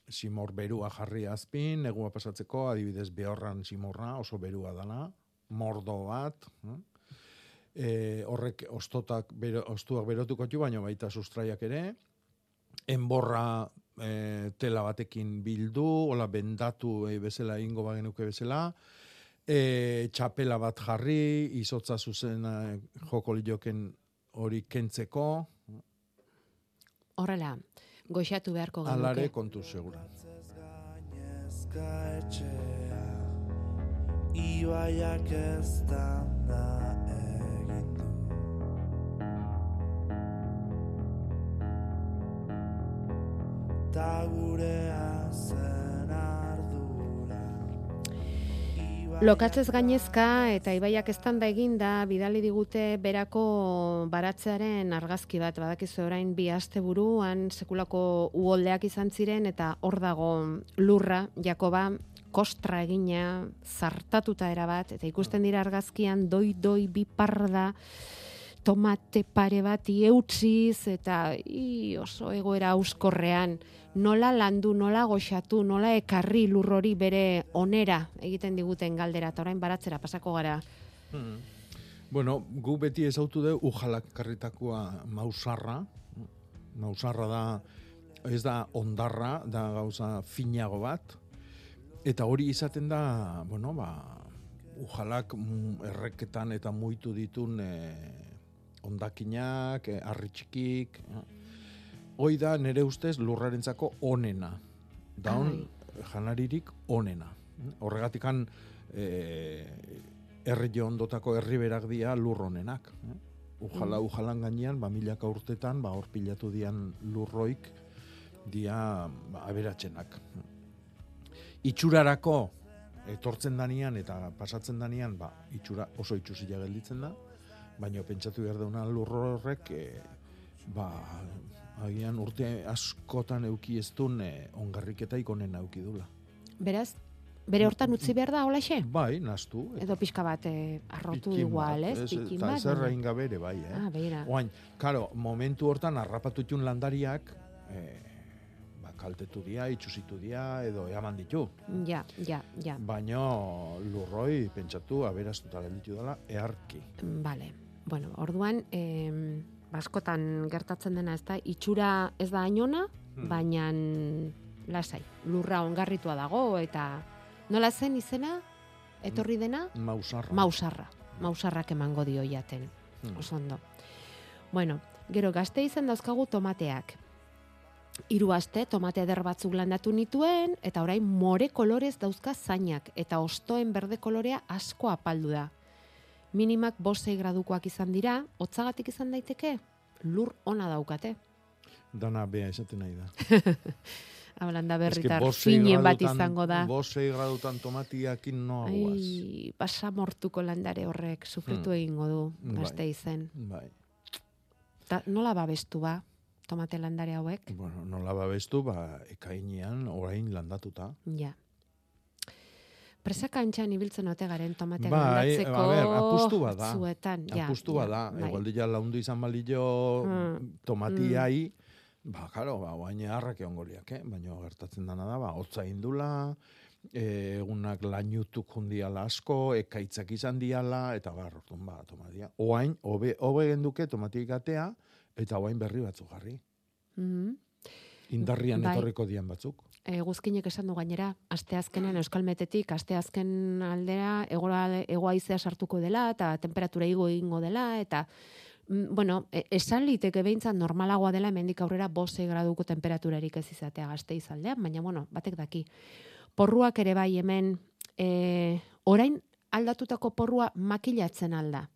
simor berua jarri azpin, negua pasatzeko, adibidez behorran simorra, oso berua dana, mordo bat, e, horrek ostotak, bero, ostuak berotuko ditu, baina baita sustraiak ere, enborra e, tela batekin bildu, hola bendatu e, bezala ingo bagenuke bezala, e, txapela bat jarri, izotza zuzena joko lioken hori kentzeko, Horrela, goxatu beharko genuke. alare kontu segura. Ibaiak ez da egin du Ta gurea zen Lokatzez gainezka eta ibaiak eztanda eginda bidali digute berako baratzearen argazki bat. Badakizu orain bi asteburuan sekulako uholdeak izan ziren eta hor dago lurra Jakoba kostra egina zartatuta erabat. Eta ikusten dira argazkian doi doi bi parda tomate pare bat eutziz eta i, oso egoera auskorrean nola landu, nola goxatu, nola ekarri lur hori bere onera egiten diguten galdera, eta orain baratzera pasako gara. Hmm. Bueno, gu beti ezautu du ujalak karritakoa mausarra. Mausarra da, ez da ondarra, da gauza finago bat. Eta hori izaten da, bueno, ba, ujalak mm, erreketan eta muitu ditun e, ondakinak, e, harri txikik. eh. Hoi da nire ustez lurrarentzako onena. Da on, janaririk onena. Horregatikan e, herri ondotako herriberak dira lur honenak. eh. Ujala, Mm. ujalan gainean, ba, milaka urtetan, ba, hor pilatu dian lurroik, dia ba, aberatzenak. Itxurarako etortzen danian eta pasatzen danian, ba, itxura oso itxusila gelditzen da, Baina pentsatu behar dauna lurro horrek, e, ba, agian urte askotan euki ez duen e, ongarriketaik onen euki dula. Beraz, bere hortan utzi behar da, holaxe? Bai, nastu. Edo pixka bat eh, arrotu igual, ez? ez? Pikin Eta bat. zer bueno. egin gabe ere bai, eh? Ah, begira. Oain, karo, momentu hortan harrapatutun landariak, eh, ba, kaltetu dia, itxusitu dia, edo eaman ditu. Ja, ja, ja. Baina lurroi pentsatu aberastuta gelditu dela eharki. Vale. Bueno, orduan, eh, baskotan gertatzen dena, ez da, itxura ez da ainona, Hmm. baina lasai, lurra ongarritua dago, eta nola zen izena, etorri dena? Mausarra. Mausarra. Mausarrak emango dio jaten. Hmm. Oso ondo. Bueno, gero gazte izan dauzkagu tomateak. Hiru aste tomate eder batzuk landatu nituen, eta orain more kolorez dauzka zainak, eta ostoen berde kolorea asko apaldu da. Minimak bosei gradukoak izan dira, hotzagatik izan daiteke, lur ona daukate. Dana bea esaten nahi da. (laughs) Hablanda Eske berritar, bosei finen bat izango da. Bosei gradutan tomatiakin no aguaz. Ai, basamortuko landare horrek sufritu Hmm. egingo du, Bai. gazte izen. Bai. Ta, nola babestu ba, tomate landare hauek? Bueno, nola babestu, ba, ekainean orain landatuta. Ja. Presaka antxan ibiltzen ote garen tomateak Bai, landatzeko a ber, apustu bada. batzuetan. Ja, apustu ja, bada. bai. Igual dira laundu izan balio Mm. tomatiai, ba, karo, ba, oain harrak egon goliak, eh? Baina gertatzen dana da, ba, hotza indula, e, egunak lainutuk jundiala asko, ekaitzak izan diala, eta bar, orduan, ba, tomatia. Oain, hobe, hobe genduke tomatik atea, eta oain berri batzuk jarri. Mhm. Indarrian Bai. etorriko dian batzuk. E, guzkinek esan du gainera, asteazkenean Euskal Metetik, asteazken aldera, egoa, egoaizea sartuko dela, eta temperatura igo egingo dela, eta mm, bueno, e, esan liteke behintzat normalagoa dela hemendik aurrera 5 graduko temperaturarik ez izatea gazte izaldean, baina bueno, batek daki. Porruak ere bai hemen, e, orain aldatutako porrua makilatzen alda.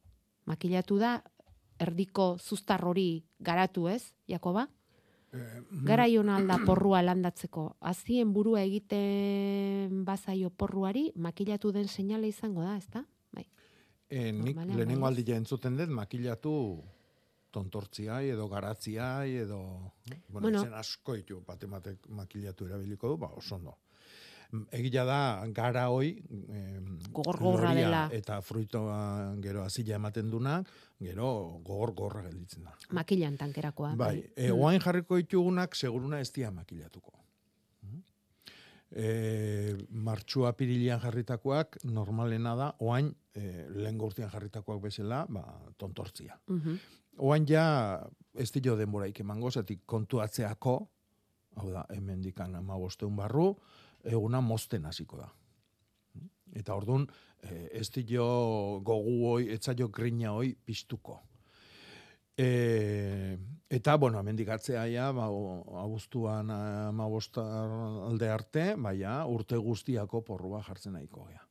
Makilatu da, erdiko zuztar hori garatu ez, Jakoba? Garai ona alda porrua landatzeko. Azien burua egiten bazaio porruari, makilatu den seinale izango da, ezta? Bai. E, nik Normalean lehenengo aldia entzuten dut, makilatu tontortziai edo garatziai edo... Bueno, Bueno. asko ditu bate makilatu erabiliko du, ba, oso ondo. Mm, Egia da, gara hoi, em, Gogor-gogorra loria dela. Eta fruitoa gero azila ematen duna, gero gogor-gorra gelditzen da. Makilan tankerakoa. Bai, e, oain jarriko ditugunak seguruna ez dia makilatuko. E, martxua pirilian jarritakoak normalena da, oain e, lehen urtean jarritakoak bezala, ba, tontortzia. Mhm. Oain ja ez dio denboraik emango, zetik kontuatzeako, hau da, hemen dikan ama barru, eguna mozten hasiko da. Eta orduan, eh, ez dio gogu hoi, etzaio grina hoi piztuko. E, eta, bueno, hemendik atzea ja, ba, abuztuan ama alde arte, baina urte guztiako porrua jartzen nahiko gea.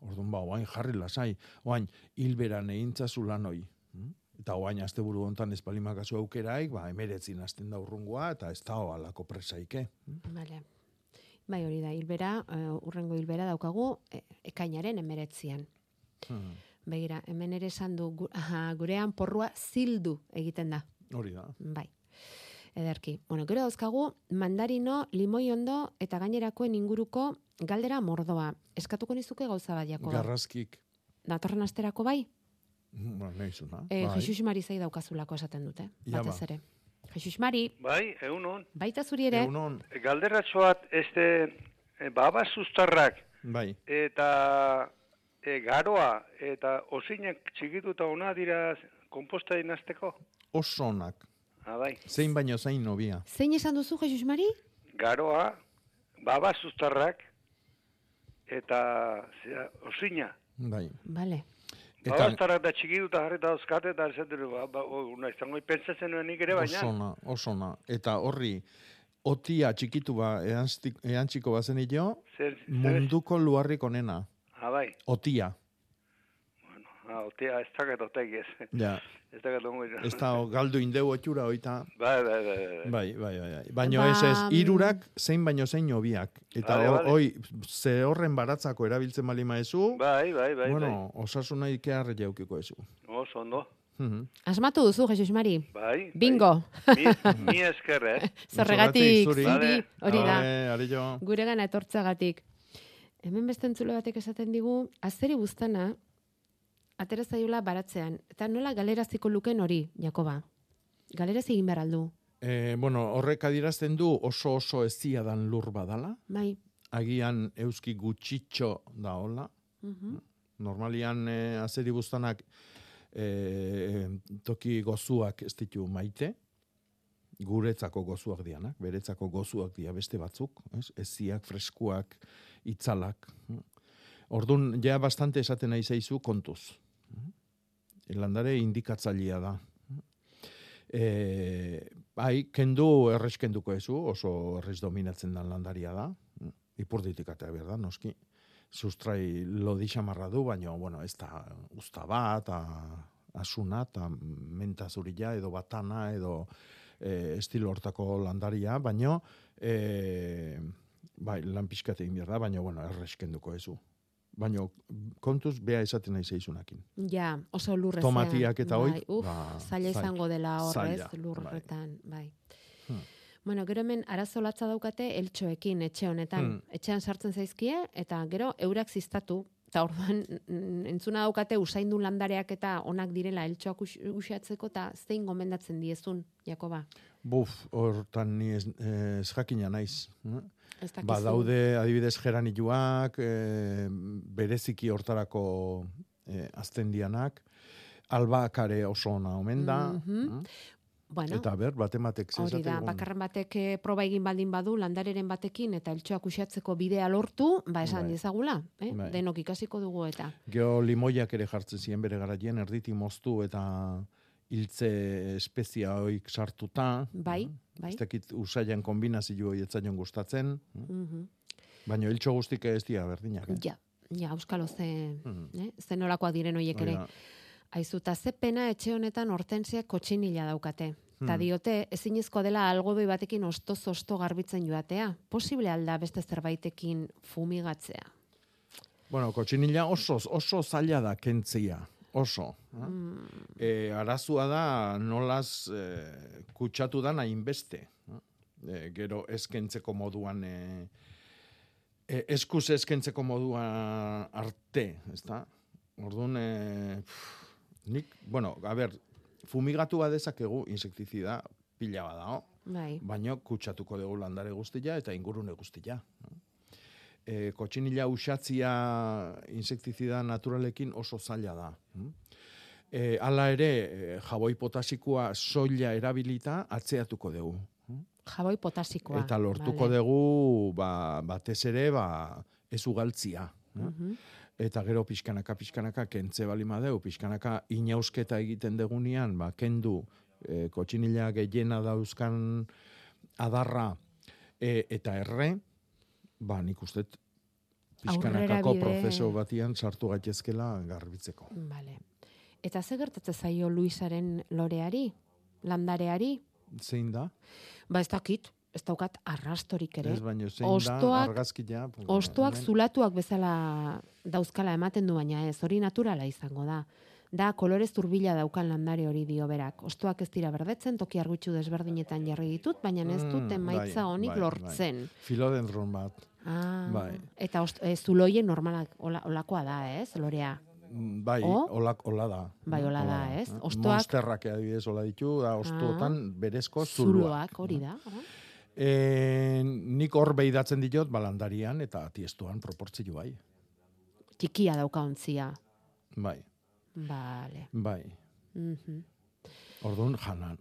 Orduan, ba, oain jarri lasai, oain hilberan egintzazu lan hoi. Eta oain asteburu hontan espalimakazu aukeraik, ba, emeretzin hasten da urrungoa, eta ez da alako presaike. Vale. Bai, hori da, hilbera, eh, urrengo hilbera daukagu, e, ekainaren emeretzian. Hmm. Begira, hemen ere esan du, gu- aha, gurean porrua zildu egiten da. Hori da. Bai. Ederki. Bueno, gero dauzkagu, mandarino, limoi ondo eta gainerakoen inguruko galdera mordoa. Eskatuko nizuke gauza bat, Jakoba. Garrazkik, Datorren asterako bai? ba, nahizuna. E, bai. Jesus Marizai daukazulako esaten dute. Batez ba. Jesus Mari, Bai, egunon. baita zuri ere. Galderatxoat, este, e, baba sustarrak, Bai. eta e, garoa, eta osinek txikituta ona dira komposta inazteko? Oso onak. Ah, bai. Zein baino zein nobia. Zein esan duzu, Jesus Mari? Garoa, baba sustarrak, eta zera, osina. Bai. Vale. Eta... Baba sustarrak da txikituta jarrita dauzkate, eta ez dut, ba, ba, una, izango pentsatzen nuen nik ere baina. Oso ona, oso ona. Eta horri, otia txikitu ba, eantziko bazen jo, zer, munduko luarrik onena. ah, bai. Otia. Ah, otea, ez daket otegi ez. Ja. Ez da gatu moira. Ez da galdu indeu otxura oita. Bai, bai, bai, bai. Bai, bai, bai. bai. Baina Ba, ez ez, mm. irurak zein baino zein hobiak. Eta Vale, ho- vale. hoi, ze horren baratzako erabiltzen bali maezu, Bai, bai, bai, bueno, osasuna ikear jaukiko ezu. bai. Oso ondo. Mhm. Asmatu duzu, Jesus Mari. Bai. Bingo. Mi, mi esker, eh? (laughs) Zerregatik, zuri. hori da. Vale. Gure gana etortzagatik. Hemen beste entzule batek esaten digu, azeri buztana, atera zaiola baratzean. Eta nola galeraziko luken hori, Jakoba? Galeraz egin behar aldu. E, bueno, horrek adierazten du oso oso ezia dan lur badala. Bai. Agian euski gutxitxo da hola. Mhm. Normalian e, azeri buztanak e, toki gozuak ez ditu maite, guretzako gozuak dianak, beretzako gozuak dia beste batzuk, ez? eziak, freskuak, itzalak. Ordun ja bastante esaten nahi zaizu kontuz. Landare indikatzailea da. E, bai, kendu errez kenduko ezu, oso errez dominatzen dan landaria da. Ipurditik atea behar da, noski. Sustrai lodi xamarra du, baina, bueno, ez da usta bat, a, asuna, eta menta zurila, edo batana, edo e, estilo hortako landaria, baina, e, bai, lan pixkat egin behar da, baina, bueno, errez kenduko ezu. Baina, kontuz, bea esaten nahi zeizunakin. Ja, oso lurrezea. Tomatiak eta bai, hoik, uf, ba, zaila zail. izango dela horrez, Zaila, lurretan, bai. Hmm. Bueno, gero hemen arazo latza daukate eltxoekin etxe honetan. Hmm. Etxean sartzen zaizkie eta gero eurak ziztatu eta orduan entzuna daukate usaindu landareak eta onak direla eltxoak us- uxatzeko eta zein gomendatzen diezun, Jakoba? Buf, hortan ni ez, eh, ez jakina naiz. eh? Ez. Ba, daude adibidez geranituak, e, bereziki hortarako e, aztendianak, albakare oso ona omen da. Mhm. Bueno, Eta ber, batematek Hori da, bakarren batek eh, proba egin baldin badu landareren batekin eta eltxoak uxatzeko bidea lortu, ba esan Bai. diezagula, eh? Bai. denok ikasiko dugu eta. Geo limoiak ere jartzen ziren bere garaien, erditi moztu eta hiltze espezia hoik sartuta. Bai, bai. Ez dakit usaian kombinazio hori etzaion gustatzen. Mhm. Baina hiltxo guztik ez dira berdinak. Eh? Ja, ja, euskalo ze, Mhm. eh? ze nolakoak diren hoiek ere. Hori da. Aizu, ta ze pena etxe honetan hortensiak kotxinila daukate. Ta Hmm. diote, ezinezkoa dela algobei batekin ostoz osto garbitzen joatea. Posible alda beste zerbaitekin fumigatzea. Bueno, kotxinila oso, oso zaila da kentzia. Oso. eh? Mm. E, arazua da nolaz e, kutsatu da hainbeste. E, gero eskentzeko moduan e, e, eskuz eskentzeko modua arte, ezta? Orduan, e, pff, nik, bueno, a ber, fumigatu badezakegu insektizida pila badao, Bai. baino kutsatuko dugu landare guztia eta ingurune guztia. E, kotxinila usatzia insektizida naturalekin oso zaila da. E, ala ere, e, jaboi potasikoa soila erabilita atzeatuko dugu. Jaboi potasikoa. Eta lortuko vale. dugu ba, batez ere ba, ez ugaltzia. eh? Mhm. Eta gero pixkanaka, pixkanaka, kentze bali madeu, pixkanaka inausketa egiten degunean, ba, kendu e, kotxinila gehiena dauzkan adarra e, eta erre, ba, nik uste pixkanakako Aurrerabide- prozeso batian sartu gaitezkela garbitzeko. Vale. Eta ze gertatzen zaio Luisaren loreari, landareari? Zein da? Ba ez dakit, ez daukat arrastorik ere. Ez baino zein Ostoak- da Ostoak zulatuak bezala dauzkala ematen du baina ez, hori naturala izango da. Da, kolorez turbila daukan landare hori dio berak. Ostoak ez dira berdetzen, toki argutxu desberdinetan jarri ditut, baina ez dut Mm, emaitza bai, honik bai, lortzen. Bai. Filodendron bat. Ah, Bai. Eta ost, e, zuloien normalak, ola, olakoa da, ez, lorea. Mm, Bai, O? olak, ola da. Bai, hola da, ez? Ostoak- Monsterrak adibidez ola ditu, da ostotan berezko zuloak. Zuloak, hori da. ah. E, nik hor behidatzen diot balandarian eta tiestuan proportzio bai. Txikia dauka ontzia. Bai, Vale. bai. Mhm. Orduan janan.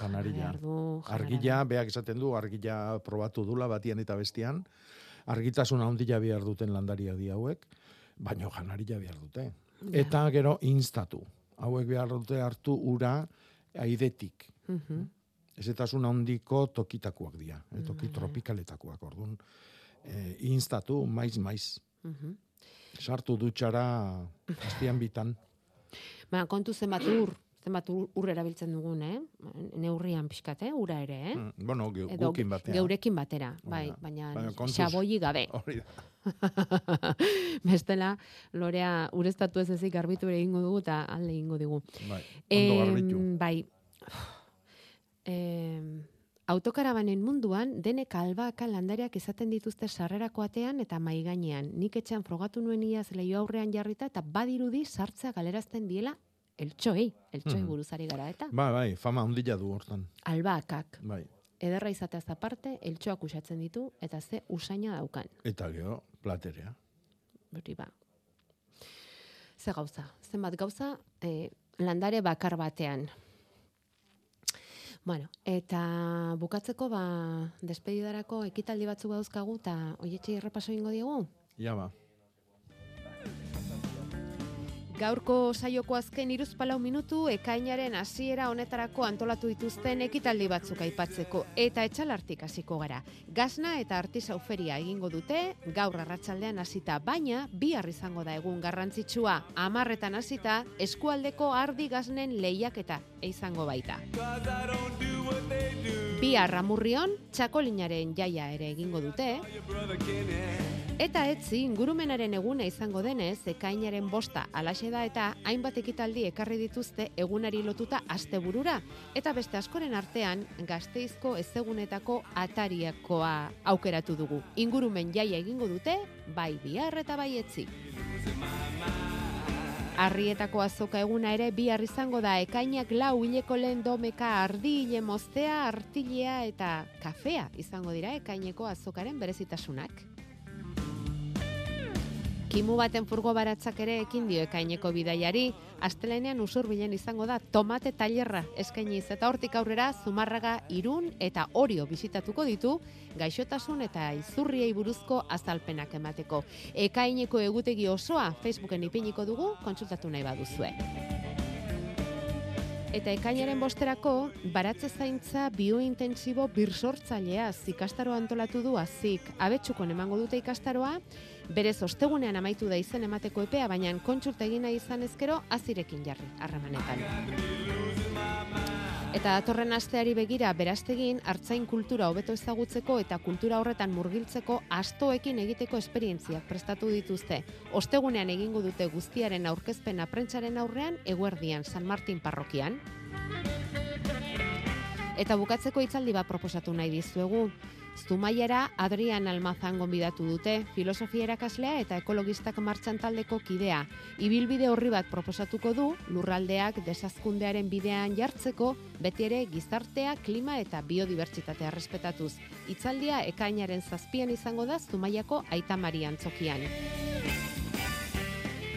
Janarila. Du, Argila, beak esaten du, argila probatu dula batian eta bestian. Argitasun handia behar duten landaria di hauek, baino janarila behar dute. Ja. Eta gero instatu. Hauek behar dute hartu ura aidetik. Mhm. Ezetasun handiko tokitakoak dira, eh, toki tropikaletakoak. Orduan, eh, instatu, maiz, maiz. Mhm. Sartu dutxara, azpian bitan. Ba, kontu zenbat ur, zenbat ur, ur erabiltzen dugun, eh? Neurrian pixkat, eh? Ura ere, eh? Mm, bueno, ge, Edo gukin batean. Geurekin batera, bai, baina, Baina kontuz- xaboi gabe. (laughs) Hori da. (laughs) Bestela, lorea ureztatu ez ezik garbitu ere egingo dugu eta alde egingo digu. Bai, ondo Em, garbitu. bai. (sighs) Em, autokarabanen munduan denek albaka landariak izaten dituzte sarrerako atean eta mai gainean. Nik etxean frogatu nuen iaz leio aurrean jarrita eta badirudi sartzea galerazten diela eltxoi, eltxoi Mhm. buruzari gara eta. Bai, bai, fama ondila du hortan. Albakak. Bai. Ederra izateaz aparte, eltxoak usatzen ditu eta ze usaina daukan. Eta gero, platerea. Hori ba. Ze gauza, zenbat gauza, eh, landare bakar batean. Bueno, eta bukatzeko ba despedidarako ekitaldi batzuk dauzkagu eta hoietxe errepaso egingo diegu. Ja ba. Gaurko saioko azken iruzpalau minutu ekainaren hasiera honetarako antolatu dituzten ekitaldi batzuk aipatzeko eta etxalartik hasiko gara. Gazna eta artisau feria egingo dute gaur arratsaldean hasita, baina bihar izango da egun garrantzitsua. Hamarretan hasita eskualdeko ardi gaznen lehiaketa izango baita. Bihar amurrion txakolinaren jaia ere egingo dute. Eta etzi, ingurumenaren eguna izango denez, ekainaren bosta alaxe da eta hainbat ekitaldi ekarri dituzte egunari lotuta asteburura eta beste askoren artean gazteizko ezegunetako atariakoa aukeratu dugu. Ingurumen jaia egingo dute, bai bihar eta bai etzi. Arrietako azoka eguna ere bihar izango da ekainak lau hileko lehen domeka ardi hile moztea, artilea eta kafea izango dira ekaineko azokaren berezitasunak. Kimu baten furgo baratzak ere ekin dio ekaineko bidaiari, astelenean usurbilen izango da tomate tailerra eskainiz eta hortik aurrera Zumarraga, Irun eta Orio bisitatuko ditu gaixotasun eta izurriei buruzko azalpenak emateko. Ekaineko egutegi osoa Facebooken ipiniko dugu kontsultatu nahi baduzue. Eta ekainaren bosterako, baratze zaintza biointensibo birsortzailea ikastaro antolatu du azik. Abetsukon emango dute ikastaroa, berez ostegunean amaitu da izen emateko epea, baina kontsulta egin nahi izan ezkero azirakin jarri, harremanetan. Eta datorren asteari begira beraztegin hartzain kultura hobeto ezagutzeko eta kultura horretan murgiltzeko astoekin egiteko esperientziak prestatu dituzte. Ostegunean egingo dute guztiaren aurkezpena prentsaren aurrean eguerdian San Martin parrokian. Eta bukatzeko hitzaldi bat proposatu nahi dizuegu. Zumaiara Adrian Almazan gonbidatu dute, filosofia erakaslea eta ekologistak martxan taldeko kidea. Ibilbide horri bat proposatuko du, lurraldeak desazkundearen bidean jartzeko, beti ere gizartea, klima eta biodibertsitatea respetatuz. Hitzaldia ekainaren zazpian izango da Zumaiako Aitamari antzokian.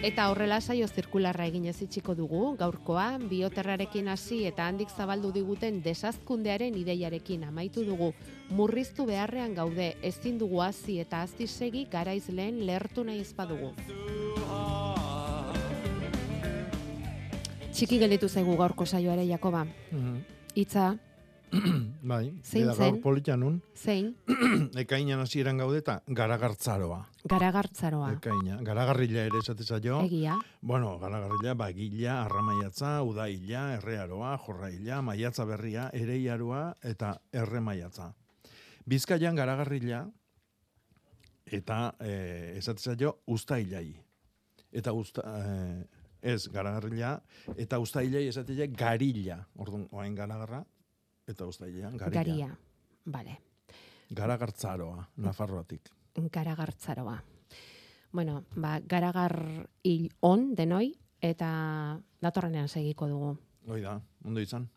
Eta horrela saio zirkularra egin ez itxiko dugu, gaurkoa, bioterrarekin hasi eta handik zabaldu diguten desazkundearen ideiarekin amaitu dugu. Murriztu beharrean gaude, ezin dugu hasi eta hasi segi garaiz lehen lehertu nahi ezpadugu. Txiki gelditu zaigu gaurko saioare, Jakoba. Hitza, (clears throat) bai, Zein gaur zen? politanun, zein, (clears throat) ekainan hasieran gaude eta garagartzaroa. garagartzaroa. Ekaina, garagarrila ere esate zaio. Egia. Bueno, garagarrila, bagila, arramaiatza, udaila, errearoa, jorraila, maiatza berria, ereiaroa eta erremaiatza. Bizkaian garagarrila eta eh, esate zaio ustailai. Eta usta, eh, ez garagarrila eta ustailai esate zaio garilla. Orduan, oain garagarra eta ustailean garilla. Garia. Vale. Garagartzaroa, Nafarroatik. garagartzaroa. Bueno, ba, garagar hil on denoi, eta datorrenean segiko dugu. Hoi da, ondo izan.